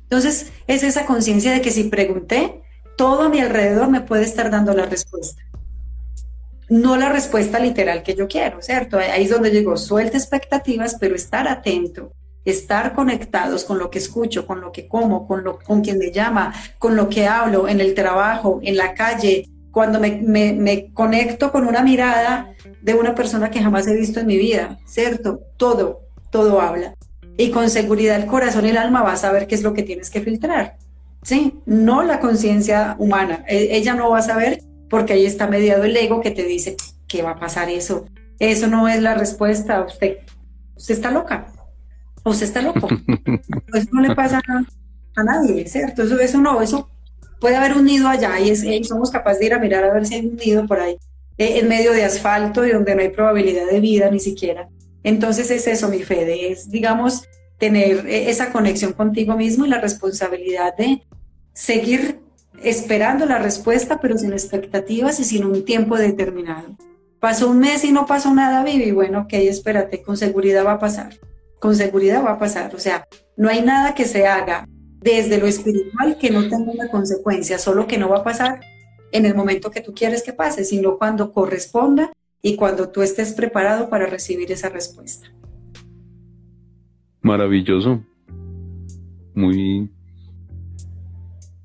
S3: Entonces es esa conciencia de que si pregunté, todo a mi alrededor me puede estar dando la respuesta. No la respuesta literal que yo quiero, ¿cierto? Ahí es donde digo, suelta expectativas, pero estar atento estar conectados con lo que escucho, con lo que como, con, lo, con quien me llama, con lo que hablo en el trabajo, en la calle, cuando me, me, conecto con una mirada de una persona que jamás he visto en mi vida, ¿cierto? Todo, todo habla. Y con seguridad el corazón y el alma va a saber qué es lo que tienes que filtrar. Sí, no la conciencia humana. E, ella no va a saber porque ahí está mediado el ego que te dice, ¿qué va a pasar eso? Eso no es la respuesta. Usted, usted está loca usted está loco. eso no le pasa a, nadie, ¿cierto? Eso, eso no, eso puede haber un nido allá y, es, somos capaces de ir a mirar a ver si hay un nido por ahí, eh, en medio de asfalto y donde no hay probabilidad de vida ni siquiera. Entonces es eso, mi fe, es, digamos, tener eh, esa conexión contigo mismo y la responsabilidad de seguir esperando la respuesta, pero sin expectativas y sin un tiempo determinado. Pasó un mes y no pasó nada, Vivi. Bueno, ok, espérate, con seguridad va a pasar con seguridad va a pasar. O sea, no hay nada que se haga desde lo espiritual que no tenga una consecuencia, solo que no va a pasar en el momento que tú quieres que pase, sino cuando corresponda y cuando tú estés preparado para recibir esa respuesta.
S1: Maravilloso. Muy...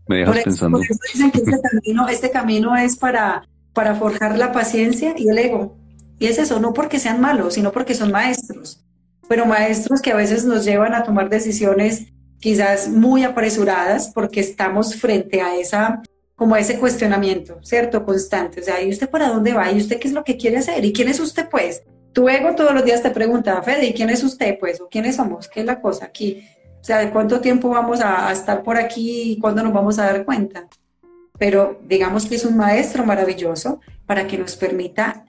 S1: Me dejas pensando.
S3: Por eso dicen que este camino, este camino es para, para forjar la paciencia y el ego. Y es eso, no porque sean malos, sino porque son maestros pero maestros que a veces nos llevan a tomar decisiones quizás muy apresuradas porque estamos frente a esa como a ese cuestionamiento, ¿cierto? Constante. O sea, ¿y usted para dónde va? ¿Y usted qué es lo que quiere hacer? ¿Y quién es usted, pues? Tu ego todos los días te pregunta, Fede, ¿y quién es usted, pues? ¿O quiénes somos? ¿Qué es la cosa aquí? O sea, ¿de cuánto tiempo vamos a, a estar por aquí y cuándo nos vamos a dar cuenta? Pero digamos que es un maestro maravilloso para que nos permita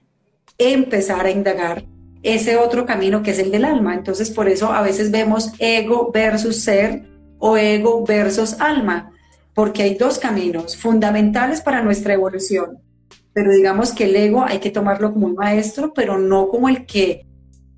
S3: empezar a indagar ese otro camino que es el del alma. Entonces, por eso a veces vemos ego versus ser o ego versus alma, porque hay dos caminos fundamentales para nuestra evolución. Pero digamos que el ego hay que tomarlo como un maestro, pero no como el que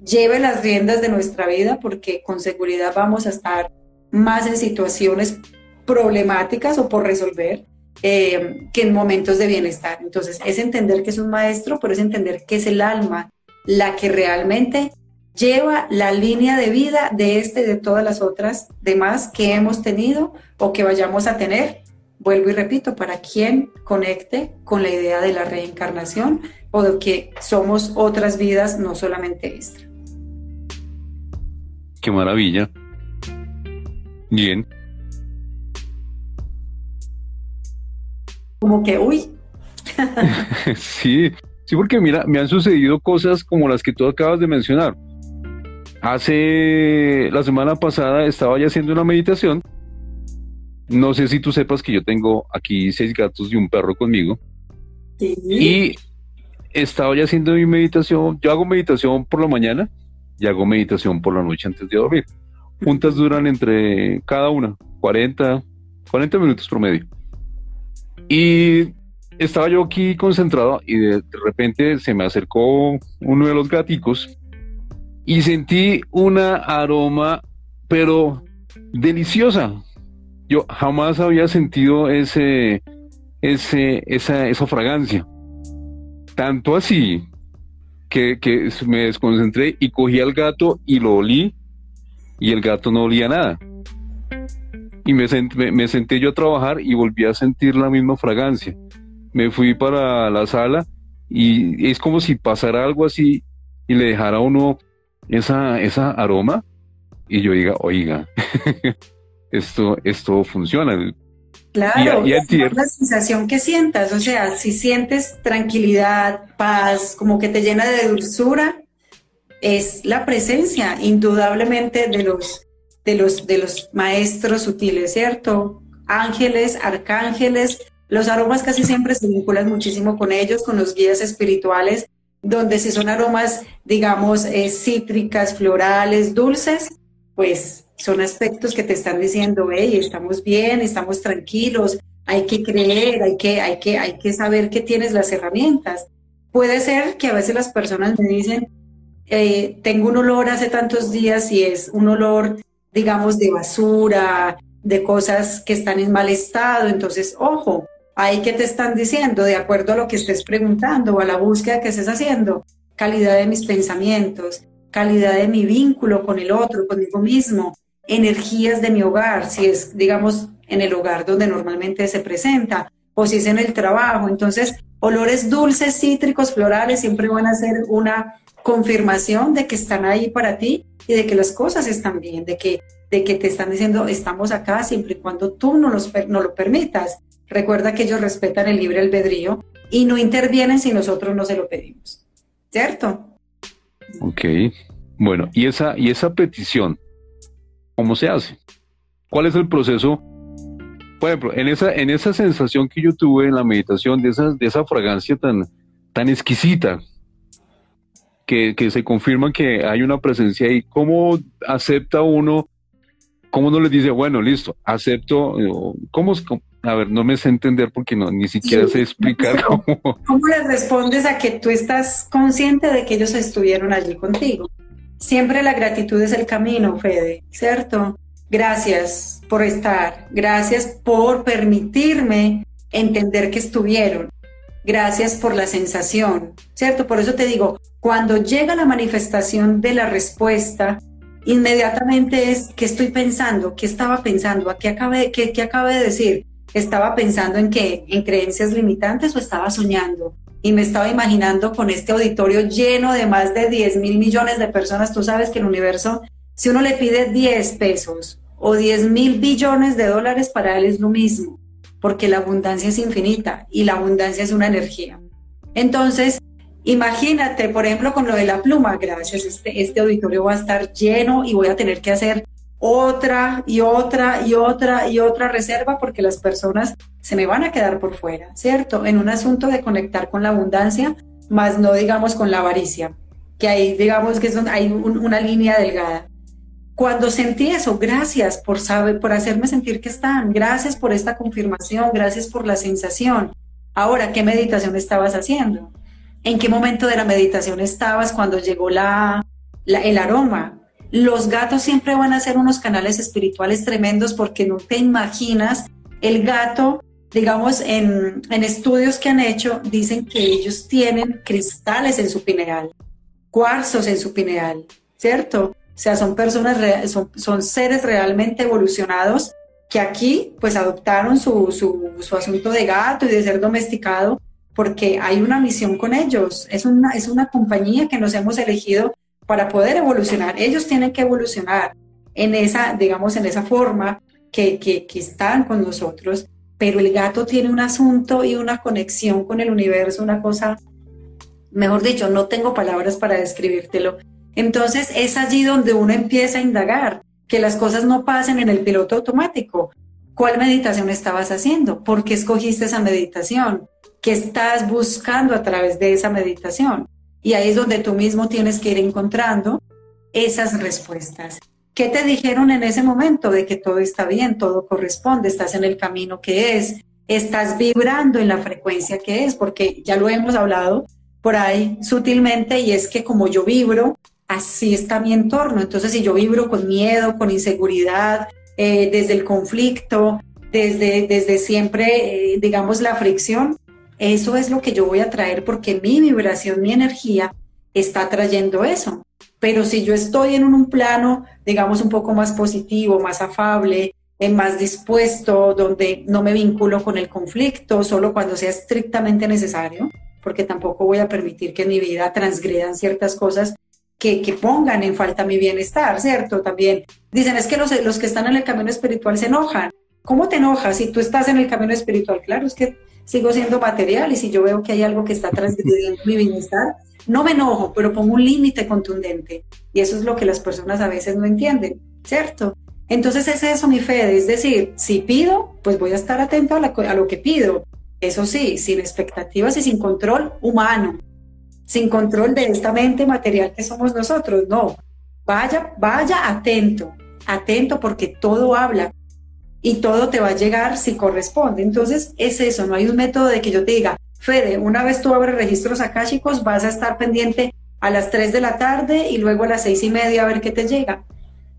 S3: lleve las riendas de nuestra vida, porque con seguridad vamos a estar más en situaciones problemáticas o por resolver eh, que en momentos de bienestar. Entonces, es entender que es un maestro, pero es entender que es el alma la que realmente lleva la línea de vida de este y de todas las otras demás que hemos tenido o que vayamos a tener. Vuelvo y repito, para quien conecte con la idea de la reencarnación o de que somos otras vidas, no solamente esta.
S1: Qué maravilla. Bien.
S3: Como que, uy.
S1: sí, Sí, porque mira, me han sucedido cosas como las que tú acabas de mencionar. Hace la semana pasada estaba ya haciendo una meditación. No sé si tú sepas que yo tengo aquí seis gatos y un perro conmigo. Sí. Y estaba ya haciendo mi meditación. Yo hago meditación por la mañana y hago meditación por la noche antes de dormir. Juntas duran entre cada una 40, 40 minutos promedio. Y estaba yo aquí concentrado y de, repente se me acercó uno de los gaticos y sentí una aroma, pero deliciosa. Yo jamás había sentido ese, ese, esa, esa fragancia. Tanto así que, me desconcentré y cogí al gato y lo olí y el gato no olía nada. Y me, me senté yo a trabajar y volví a sentir la misma fragancia me fui para la sala y es como si pasara algo así y le dejara a uno esa, esa aroma y yo diga, oiga, esto, esto funciona.
S3: Claro, y, la sensación que sientas, o sea, si sientes tranquilidad, paz, como que te llena de dulzura, es la presencia indudablemente de los, de los, de los maestros sutiles, ¿cierto? Ángeles, arcángeles, los aromas casi siempre se vinculan muchísimo con ellos, con los guías espirituales, donde si son aromas, digamos, eh, cítricas, florales, dulces, pues son aspectos que te están diciendo, hey, estamos bien, estamos tranquilos, hay que creer, hay que, hay que, hay que saber que tienes las herramientas. Puede ser que a veces las personas me dicen, eh, tengo un olor hace tantos días y es un olor, digamos, de basura, de cosas que están en mal estado. Entonces, ojo, ahí que te están diciendo, de acuerdo a lo que estés preguntando o a la búsqueda que estés haciendo, calidad de mis pensamientos, calidad de mi vínculo con el otro, conmigo mismo, energías de mi hogar, si es, digamos, en el hogar donde normalmente se presenta, o si es en el trabajo. Entonces, olores dulces, cítricos, florales, siempre van a ser una confirmación de que están ahí para ti y de que las cosas están bien, de que, de que te están diciendo, estamos acá siempre y cuando tú no, los, no lo permitas. Recuerda que ellos respetan el libre albedrío y no intervienen si nosotros no se lo pedimos. ¿Cierto?
S1: Ok. Bueno, y esa, y esa petición, ¿cómo se hace? ¿Cuál es el proceso? Por ejemplo, en esa, en esa sensación que yo tuve en la meditación, de esa, de esa fragancia tan, tan exquisita, que, que se confirma que hay una presencia ahí, ¿cómo acepta uno? ¿Cómo uno le dice, bueno, listo, acepto? ¿Cómo, a ver, no me sé entender porque no, ni siquiera sé explicar cómo.
S3: ¿Cómo le respondes a que tú estás consciente de que ellos estuvieron allí contigo? Siempre la gratitud es el camino, Fede, ¿cierto? Gracias por estar, gracias por permitirme entender que estuvieron, gracias por la sensación, ¿cierto? Por eso te digo, cuando llega la manifestación de la respuesta, inmediatamente es, ¿qué estoy pensando? ¿Qué estaba pensando? ¿A qué acabé, qué, qué acabé de decir? ¿Estaba pensando en qué? ¿En creencias limitantes o estaba soñando? y me estaba imaginando con este auditorio lleno de más de 10 mil millones de personas. Tú sabes que el universo, si uno le pide 10 pesos o 10 mil billones de dólares, para él es lo mismo, porque la abundancia es infinita y la abundancia es una energía. Entonces, imagínate, por ejemplo, con lo de la pluma, gracias, este, este auditorio va a estar lleno y voy a tener que hacer otra y otra y otra y otra reserva porque las personas se me van a quedar por fuera, ¿cierto? En un asunto de conectar con la abundancia, más no digamos con la avaricia, que ahí digamos que hay una línea delgada. Cuando sentí eso, gracias por, saber, por hacerme sentir que están, gracias por esta confirmación, gracias por la sensación. Ahora, ¿qué meditación estabas haciendo? ¿En qué momento de la meditación estabas cuando llegó la, el aroma? Los gatos siempre van a ser unos canales espirituales tremendos porque no te imaginas el gato, digamos, en, estudios que han hecho, dicen que ellos tienen cristales en su pineal, cuarzos en su pineal, ¿cierto? O sea, son personas, son, son seres realmente evolucionados que aquí pues adoptaron su, su, su, asunto de gato y de ser domesticado porque hay una misión con ellos. Es una, es una compañía que nos hemos elegido para poder evolucionar. Ellos tienen que evolucionar en esa, digamos, en esa forma que, que, están con nosotros, pero el gato tiene un asunto y una conexión con el universo, una cosa, mejor dicho, no tengo palabras para describírtelo. Entonces es allí donde uno empieza a indagar, que las cosas no pasen en el piloto automático. ¿Cuál meditación estabas haciendo? ¿Por qué escogiste esa meditación? ¿Qué estás buscando a través de esa meditación? Y ahí es donde tú mismo tienes que ir encontrando esas respuestas. ¿Qué te dijeron en ese momento de que todo está bien, todo corresponde, estás en el camino que es, estás vibrando en la frecuencia que es? Porque ya lo hemos hablado por ahí sutilmente y es que como yo vibro, así está mi entorno. Entonces, si yo vibro con miedo, con inseguridad, eh, desde el conflicto, desde, desde siempre, eh, digamos, la fricción, eso es lo que yo voy a traer porque mi vibración, mi energía está trayendo eso. Pero si yo estoy en un plano, digamos, un poco más positivo, más afable, eh, más dispuesto, donde no me vinculo con el conflicto, solo cuando sea estrictamente necesario, porque tampoco voy a permitir que en mi vida transgredan ciertas cosas que, pongan en falta mi bienestar, ¿cierto? También dicen, es que los, los que están en el camino espiritual se enojan. ¿Cómo te enojas si tú estás en el camino espiritual? Claro, es que sigo siendo material y si yo veo que hay algo que está transgrediendo mi bienestar, no me enojo, pero pongo un límite contundente. Y eso es lo que las personas a veces no entienden, ¿cierto? Entonces es eso mi fe, es decir, si pido, pues voy a estar atento a, a lo que pido. Eso sí, sin expectativas y sin control humano, sin control de esta mente material que somos nosotros, no. Vaya, vaya atento. atento porque todo habla y todo te va a llegar si corresponde. Entonces es eso, no hay un método de que yo te diga, Fede, una vez tú abres registros akáshicos, vas a estar pendiente a las 3 de la tarde y luego a las seis y media a ver qué te llega.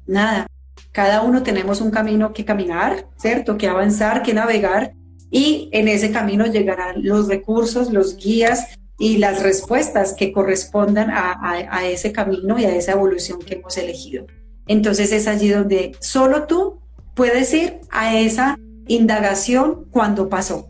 S3: Nada, cada uno tenemos un camino que caminar, ¿cierto? Que avanzar, que navegar y en ese camino llegarán los recursos, los guías y las respuestas que correspondan a, ese camino y a esa evolución que hemos elegido. Entonces es allí donde solo tú puedes ir a esa indagación cuando pasó,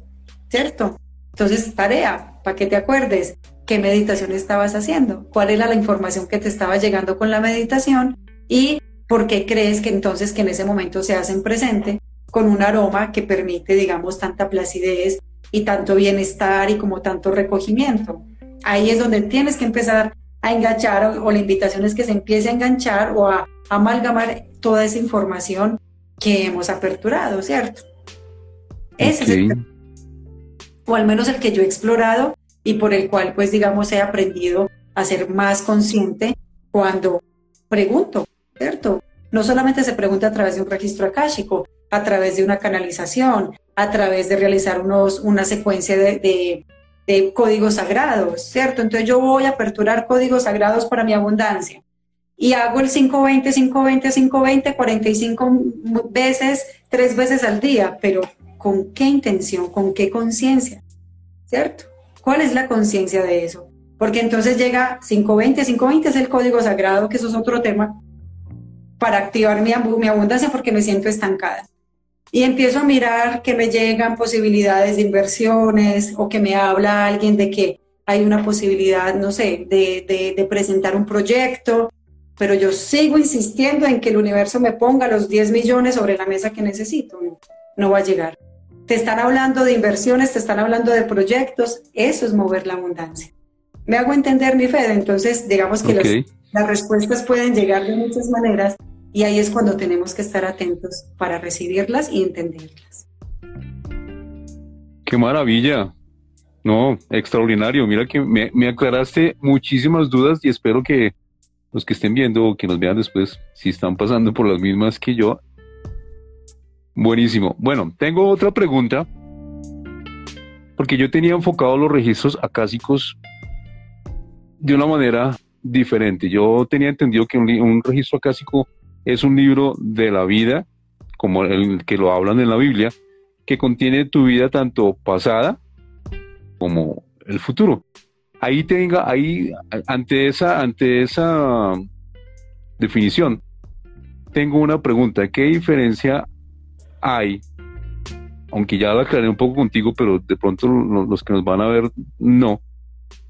S3: ¿cierto? Entonces, tarea, para que te acuerdes, ¿qué meditación estabas haciendo? ¿Cuál era la información que te estaba llegando con la meditación? Y ¿por qué crees que entonces que en ese momento se hacen presente con un aroma que permite, digamos, tanta placidez y tanto bienestar y como tanto recogimiento? Ahí es donde tienes que empezar a enganchar o, la invitación es que se empiece a enganchar o a, amalgamar toda esa información que hemos aperturado, ¿cierto? Ese es el, o al menos el que yo he explorado y por el cual, pues, digamos, he aprendido a ser más consciente cuando pregunto, ¿cierto? No solamente se pregunta a través de un registro akáshico, a través de una canalización, a través de realizar unos, una secuencia de, de, códigos sagrados, ¿cierto? Entonces yo voy a aperturar códigos sagrados para mi abundancia y hago el 520, 520, 520, 45 veces, tres veces al día, pero ¿con qué intención? ¿Con qué conciencia? ¿Cierto? ¿Cuál es la conciencia de eso? Porque entonces llega 520, 520 es el código sagrado, que eso es otro tema, para activar mi, mi abundancia porque me siento estancada. Y empiezo a mirar que me llegan posibilidades de inversiones o que me habla alguien de que hay una posibilidad, no sé, de, de, presentar un proyecto, pero yo sigo insistiendo en que el universo me ponga los 10 millones sobre la mesa que necesito. No, va a llegar. Te están hablando de inversiones, te están hablando de proyectos, eso es mover la abundancia. Me hago entender mi fe, entonces digamos que las respuestas pueden llegar de muchas maneras y ahí es cuando tenemos que estar atentos para recibirlas y entenderlas.
S1: Qué maravilla. No, extraordinario. Mira que me, aclaraste muchísimas dudas y espero que los que estén viendo o que nos vean después, si están pasando por las mismas que yo. Buenísimo. Bueno, tengo otra pregunta. Porque yo tenía enfocado los registros acásicos de una manera diferente. Yo tenía entendido que un, un registro acásico es un libro de la vida, como el que lo hablan en la Biblia, que contiene tu vida tanto pasada como el futuro. Ahí tenga, ahí, ante esa, ante esa definición, tengo una pregunta. ¿Qué diferencia hay? Aunque ya la aclaré un poco contigo, pero de pronto los que nos van a ver, no.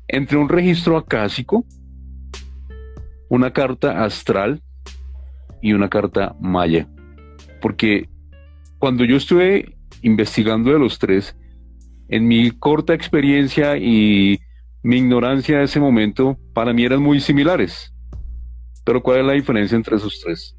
S1: Entre un registro acásico, una carta astral y una carta maya. Porque cuando yo estuve investigando de los tres, en mi corta experiencia y mi ignorancia de ese momento, para mí eran muy similares. Pero ¿cuál es la diferencia entre esos tres?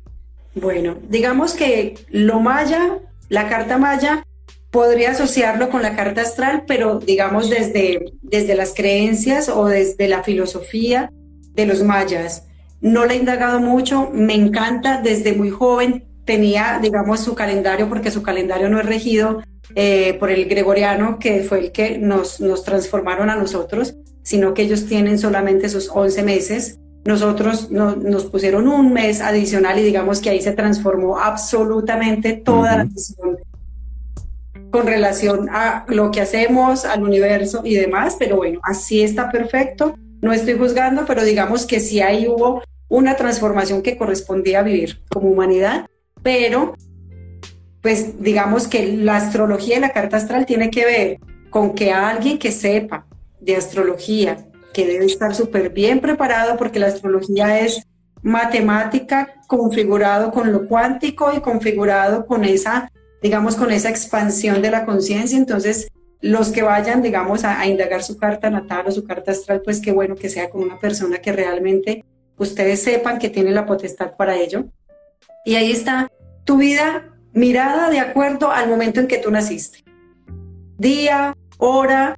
S3: Bueno, digamos que lo maya, la carta maya, podría asociarlo con la carta astral, pero digamos desde, desde las creencias o desde la filosofía de los mayas. No la he indagado mucho, me encanta, desde muy joven tenía, digamos, su calendario, porque su calendario no es regido eh, por el gregoriano, que fue el que nos, nos transformaron a nosotros, sino que ellos tienen solamente sus 11 meses. Nosotros nos pusieron un mes adicional y digamos que ahí se transformó absolutamente toda la visión con relación a lo que hacemos, al universo y demás, pero bueno, así está perfecto. No estoy juzgando, pero digamos que sí ahí hubo una transformación que correspondía a vivir como humanidad, pero pues digamos que la astrología y la carta astral tiene que ver con que alguien que sepa de astrología, que debe estar súper bien preparado porque la astrología es matemática configurado con lo cuántico y configurado con esa, digamos, con esa expansión de la conciencia. Entonces, los que vayan, digamos, a, indagar su carta natal o su carta astral, pues qué bueno que sea con una persona que realmente ustedes sepan que tiene la potestad para ello. Y ahí está tu vida mirada de acuerdo al momento en que tú naciste. Día, hora,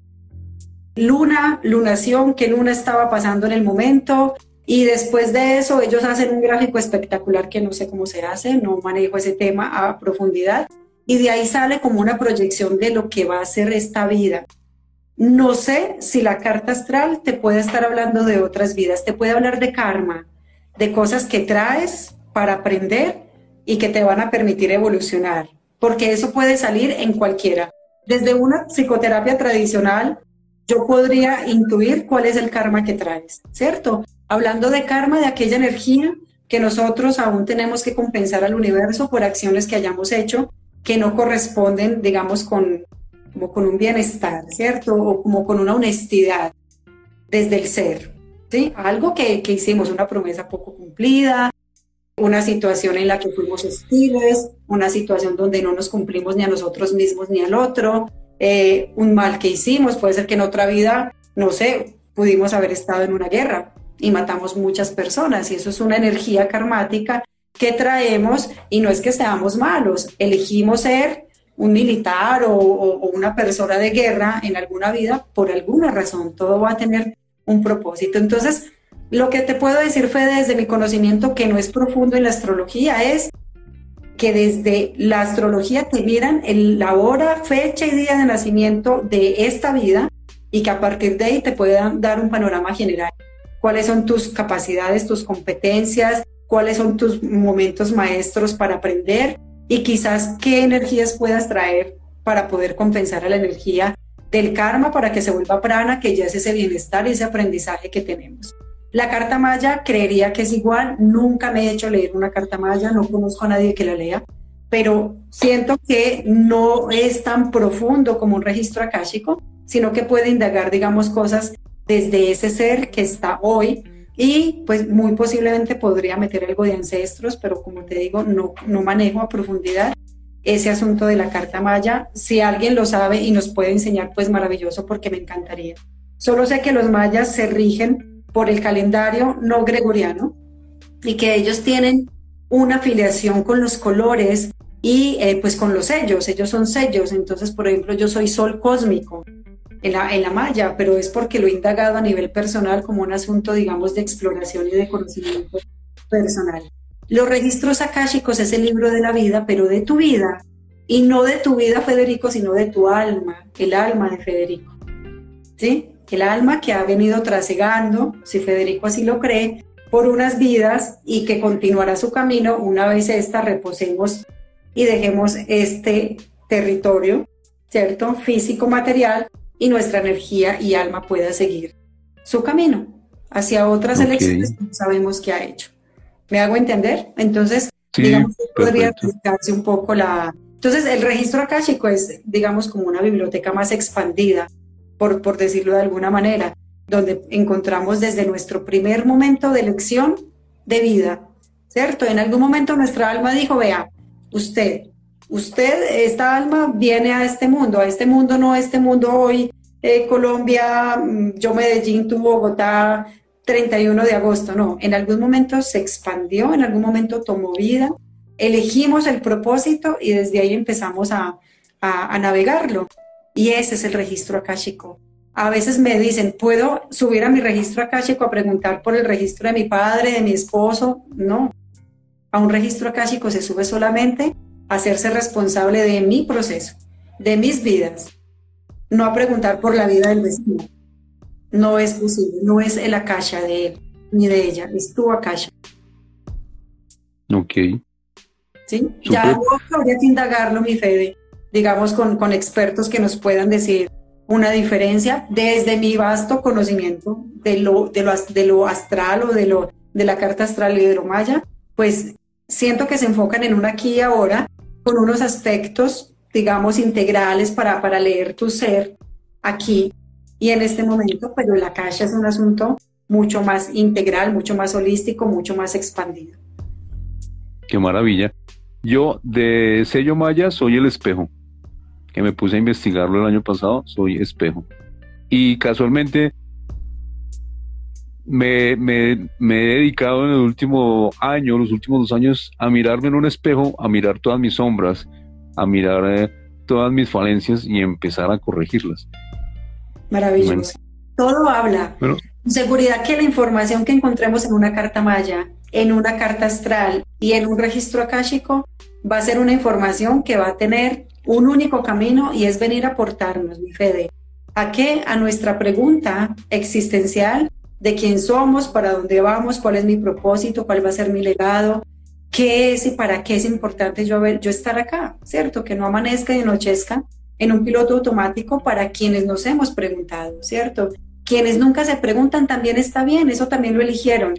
S3: luna, lunación, qué luna estaba pasando en el momento Y después de eso, ellos hacen un gráfico espectacular que no sé cómo se hace, no manejo ese tema a profundidad. Y de ahí sale como una proyección de lo que va a ser esta vida. No sé si la carta astral te puede estar hablando de otras vidas, te puede hablar de karma, de cosas que traes para aprender y que te van a permitir evolucionar, porque eso puede salir en cualquiera. Desde una psicoterapia tradicional, yo podría intuir cuál es el karma que traes, ¿cierto? hablando de karma, de aquella energía que nosotros aún tenemos que compensar al universo por acciones que hayamos hecho que no corresponden, digamos, con, como con un bienestar, ¿cierto? O como con una honestidad desde el ser, ¿sí? Algo que, que hicimos, una promesa poco cumplida, una situación en la que fuimos hostiles, una situación donde no nos cumplimos ni a nosotros mismos ni al otro, eh, un mal que hicimos, puede ser que en otra vida, no sé, pudimos haber estado en una guerra, y matamos muchas personas y eso es una energía karmática que traemos y no es que seamos malos, elegimos ser un militar o, una persona de guerra en alguna vida por alguna razón, todo va a tener un propósito. Entonces, lo que te puedo decir, Fede, desde mi conocimiento que no es profundo en la astrología, es que desde la astrología te miran en la hora, fecha y día de nacimiento de esta vida y que a partir de ahí te puedan dar un panorama general. Cuáles son tus capacidades, tus competencias, cuáles son tus momentos maestros para aprender y quizás qué energías puedas traer para poder compensar a la energía del karma para que se vuelva prana, que ya es ese bienestar y ese aprendizaje que tenemos. La carta maya creería que es igual, nunca me he hecho leer una carta maya, no conozco a nadie que la lea, pero siento que no es tan profundo como un registro akáshico, sino que puede indagar, digamos, cosas desde ese ser que está hoy y pues muy posiblemente podría meter algo de ancestros, pero como te digo, no, no manejo a profundidad ese asunto de la carta maya. Si alguien lo sabe y nos puede enseñar, pues maravilloso porque me encantaría. Solo sé que los mayas se rigen por el calendario no gregoriano y que ellos tienen una afiliación con los colores y eh, pues con los sellos. Ellos son sellos. Entonces, por ejemplo, yo soy sol cósmico en la, en la malla, pero es porque lo he indagado a nivel personal como un asunto, digamos, de exploración y de conocimiento personal. Los registros akáshicos es el libro de la vida, pero de tu vida, y no de tu vida, Federico, sino de tu alma, el alma de Federico. ¿Sí? El alma que ha venido trasegando, si Federico así lo cree, por unas vidas y que continuará su camino una vez esta reposemos y dejemos este territorio, ¿cierto? Físico, material, y nuestra energía y alma pueda seguir su camino hacia otras elecciones que no sabemos qué ha hecho. ¿Me hago entender? Entonces, digamos que podría un poco la... Entonces, el registro akáshico es, digamos, como una biblioteca más expandida, por, por decirlo de alguna manera, donde encontramos desde nuestro primer momento de elección de vida, ¿cierto? En algún momento nuestra alma dijo, vea, usted usted, esta alma viene a este mundo, a este mundo, no a este mundo hoy, eh, Colombia, mm, yo Medellín, tú Bogotá, 31 de agosto, no, en algún momento se expandió, en algún momento tomó vida, elegimos el propósito y desde ahí empezamos a, a, a navegarlo. Y ese es el registro akáshico. A veces me dicen, ¿puedo subir a mi registro akáshico a preguntar por el registro de mi padre, de mi esposo? No. A un registro akáshico se sube solamente hacerse responsable de mi proceso, de mis vidas, no a preguntar por la vida del vecino. No es posible, no es el akasha de él ni de ella, es tu akasha.
S1: Ok.
S3: ¿Sí? Ya habría que indagarlo, mi Fede, digamos, con, con expertos que nos puedan decir una diferencia desde mi vasto conocimiento de lo, de lo, de lo astral o de, lo, de la carta astral hidromaya, pues siento que se enfocan en un aquí y ahora con unos aspectos, digamos, integrales para, para leer tu ser aquí y en este momento, pero la caja es un asunto mucho más integral, mucho más holístico, mucho más expandido.
S1: Qué maravilla. Yo de sello maya soy el espejo, que me puse a investigarlo el año pasado, soy espejo. Y casualmente me, me, he dedicado en el último año, los últimos dos años, a mirarme en un espejo, a mirar todas mis sombras, a mirar eh, todas mis falencias y empezar a corregirlas.
S3: Maravilloso. Todo habla. Seguridad que la información que encontremos en una carta maya, en una carta astral y en un registro akáshico va a ser una información que va a tener un único camino y es venir a aportarnos, mi Fede. ¿A qué? A nuestra pregunta existencial de quién somos, para dónde vamos, cuál es mi propósito, cuál va a ser mi legado, qué es y para qué es importante yo, yo estar acá, ¿cierto? Que no amanezca y anochezca en un piloto automático para quienes nos hemos preguntado, ¿cierto? Quienes nunca se preguntan también está bien, eso también lo eligieron.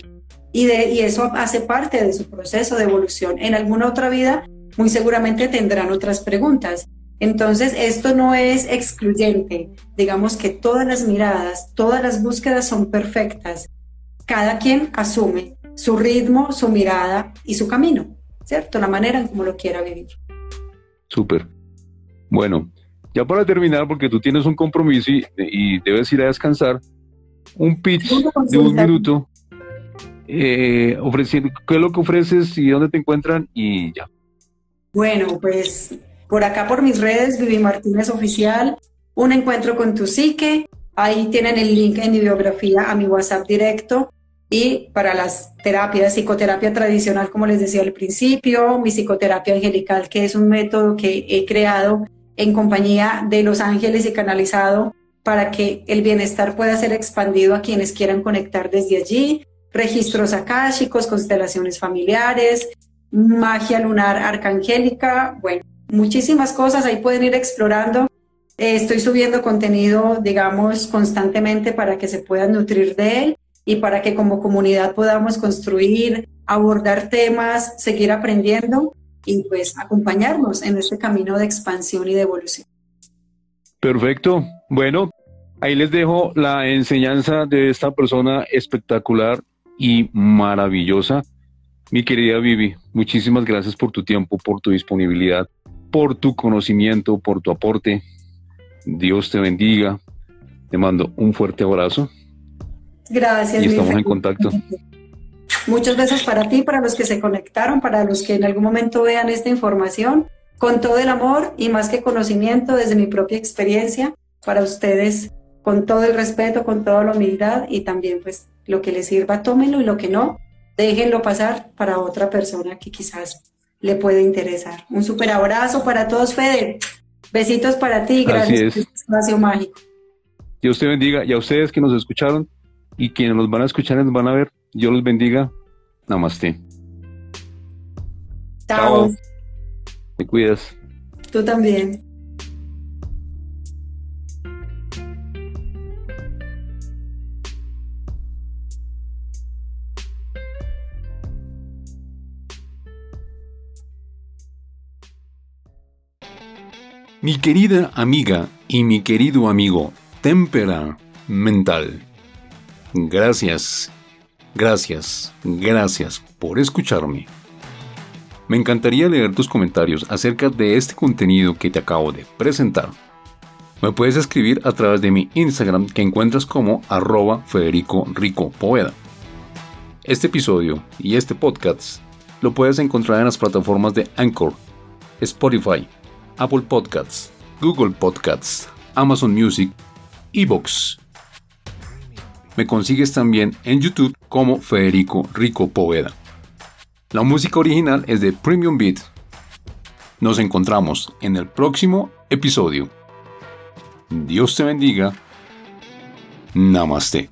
S3: Y, de, y eso hace parte de su proceso de evolución. En alguna otra vida, muy seguramente tendrán otras preguntas. Entonces, esto no es excluyente. Digamos que todas las miradas, todas las búsquedas son perfectas. Cada quien asume su ritmo, su mirada y su camino, ¿cierto? La manera en cómo lo quiera vivir.
S1: Súper. Bueno, ya para terminar, porque tú tienes un compromiso y, debes ir a descansar, un pitch de un minuto eh, ofreciendo qué es lo que ofreces y dónde te encuentran y ya.
S3: Bueno, pues por acá por mis redes, Vivi Martínez Oficial, un encuentro con tu psique. Ahí tienen el link en mi biografía a mi WhatsApp directo. Y para las terapias, psicoterapia tradicional, como les decía al principio, mi psicoterapia angelical, que es un método que he creado en compañía de los ángeles y canalizado para que el bienestar pueda ser expandido a quienes quieran conectar desde allí. Registros akáshicos, constelaciones familiares, magia lunar arcangélica, bueno, muchísimas cosas, ahí pueden ir explorando. Eh, estoy subiendo contenido, digamos, constantemente para que se puedan nutrir de él y para que como comunidad podamos construir, abordar temas, seguir aprendiendo y pues acompañarnos en este camino de expansión y de evolución.
S1: Perfecto. Bueno, ahí les dejo la enseñanza de esta persona espectacular y maravillosa. Mi querida Vivi, muchísimas gracias por tu tiempo, por tu disponibilidad por tu conocimiento, por tu aporte. Dios te bendiga. Te mando un fuerte abrazo.
S3: Gracias.
S1: Y estamos en contacto.
S3: Muchos besos para ti, para los que se conectaron, para los que en algún momento vean esta información, con todo el amor y más que conocimiento desde mi propia experiencia, para ustedes con todo el respeto, con toda la humildad y también pues lo que les sirva, tómenlo y lo que no, déjenlo pasar para otra persona que quizás le puede interesar. Un super abrazo para todos, Fede. Besitos para ti. Gracias por este espacio mágico.
S1: Dios te bendiga. Y a ustedes que nos escucharon y quienes nos van a escuchar y nos van a ver, Dios los bendiga. Namaste.
S3: Chao. Chao.
S1: Te cuidas.
S3: Tú también.
S1: Mi querida amiga y mi querido amigo Tempera Mental, gracias, gracias, gracias por escucharme. Me encantaría leer tus comentarios acerca de este contenido que te acabo de presentar. Me puedes escribir a través de mi Instagram que encuentras como arroba Federico Rico Poeda. Este episodio y este podcast lo puedes encontrar en las plataformas de Anchor, Spotify, Apple Podcasts, Google Podcasts, Amazon Music, Evox. Me consigues también en YouTube como Federico Rico Poveda. La música original es de Premium Beat. Nos encontramos en el próximo episodio. Dios te bendiga. Namaste.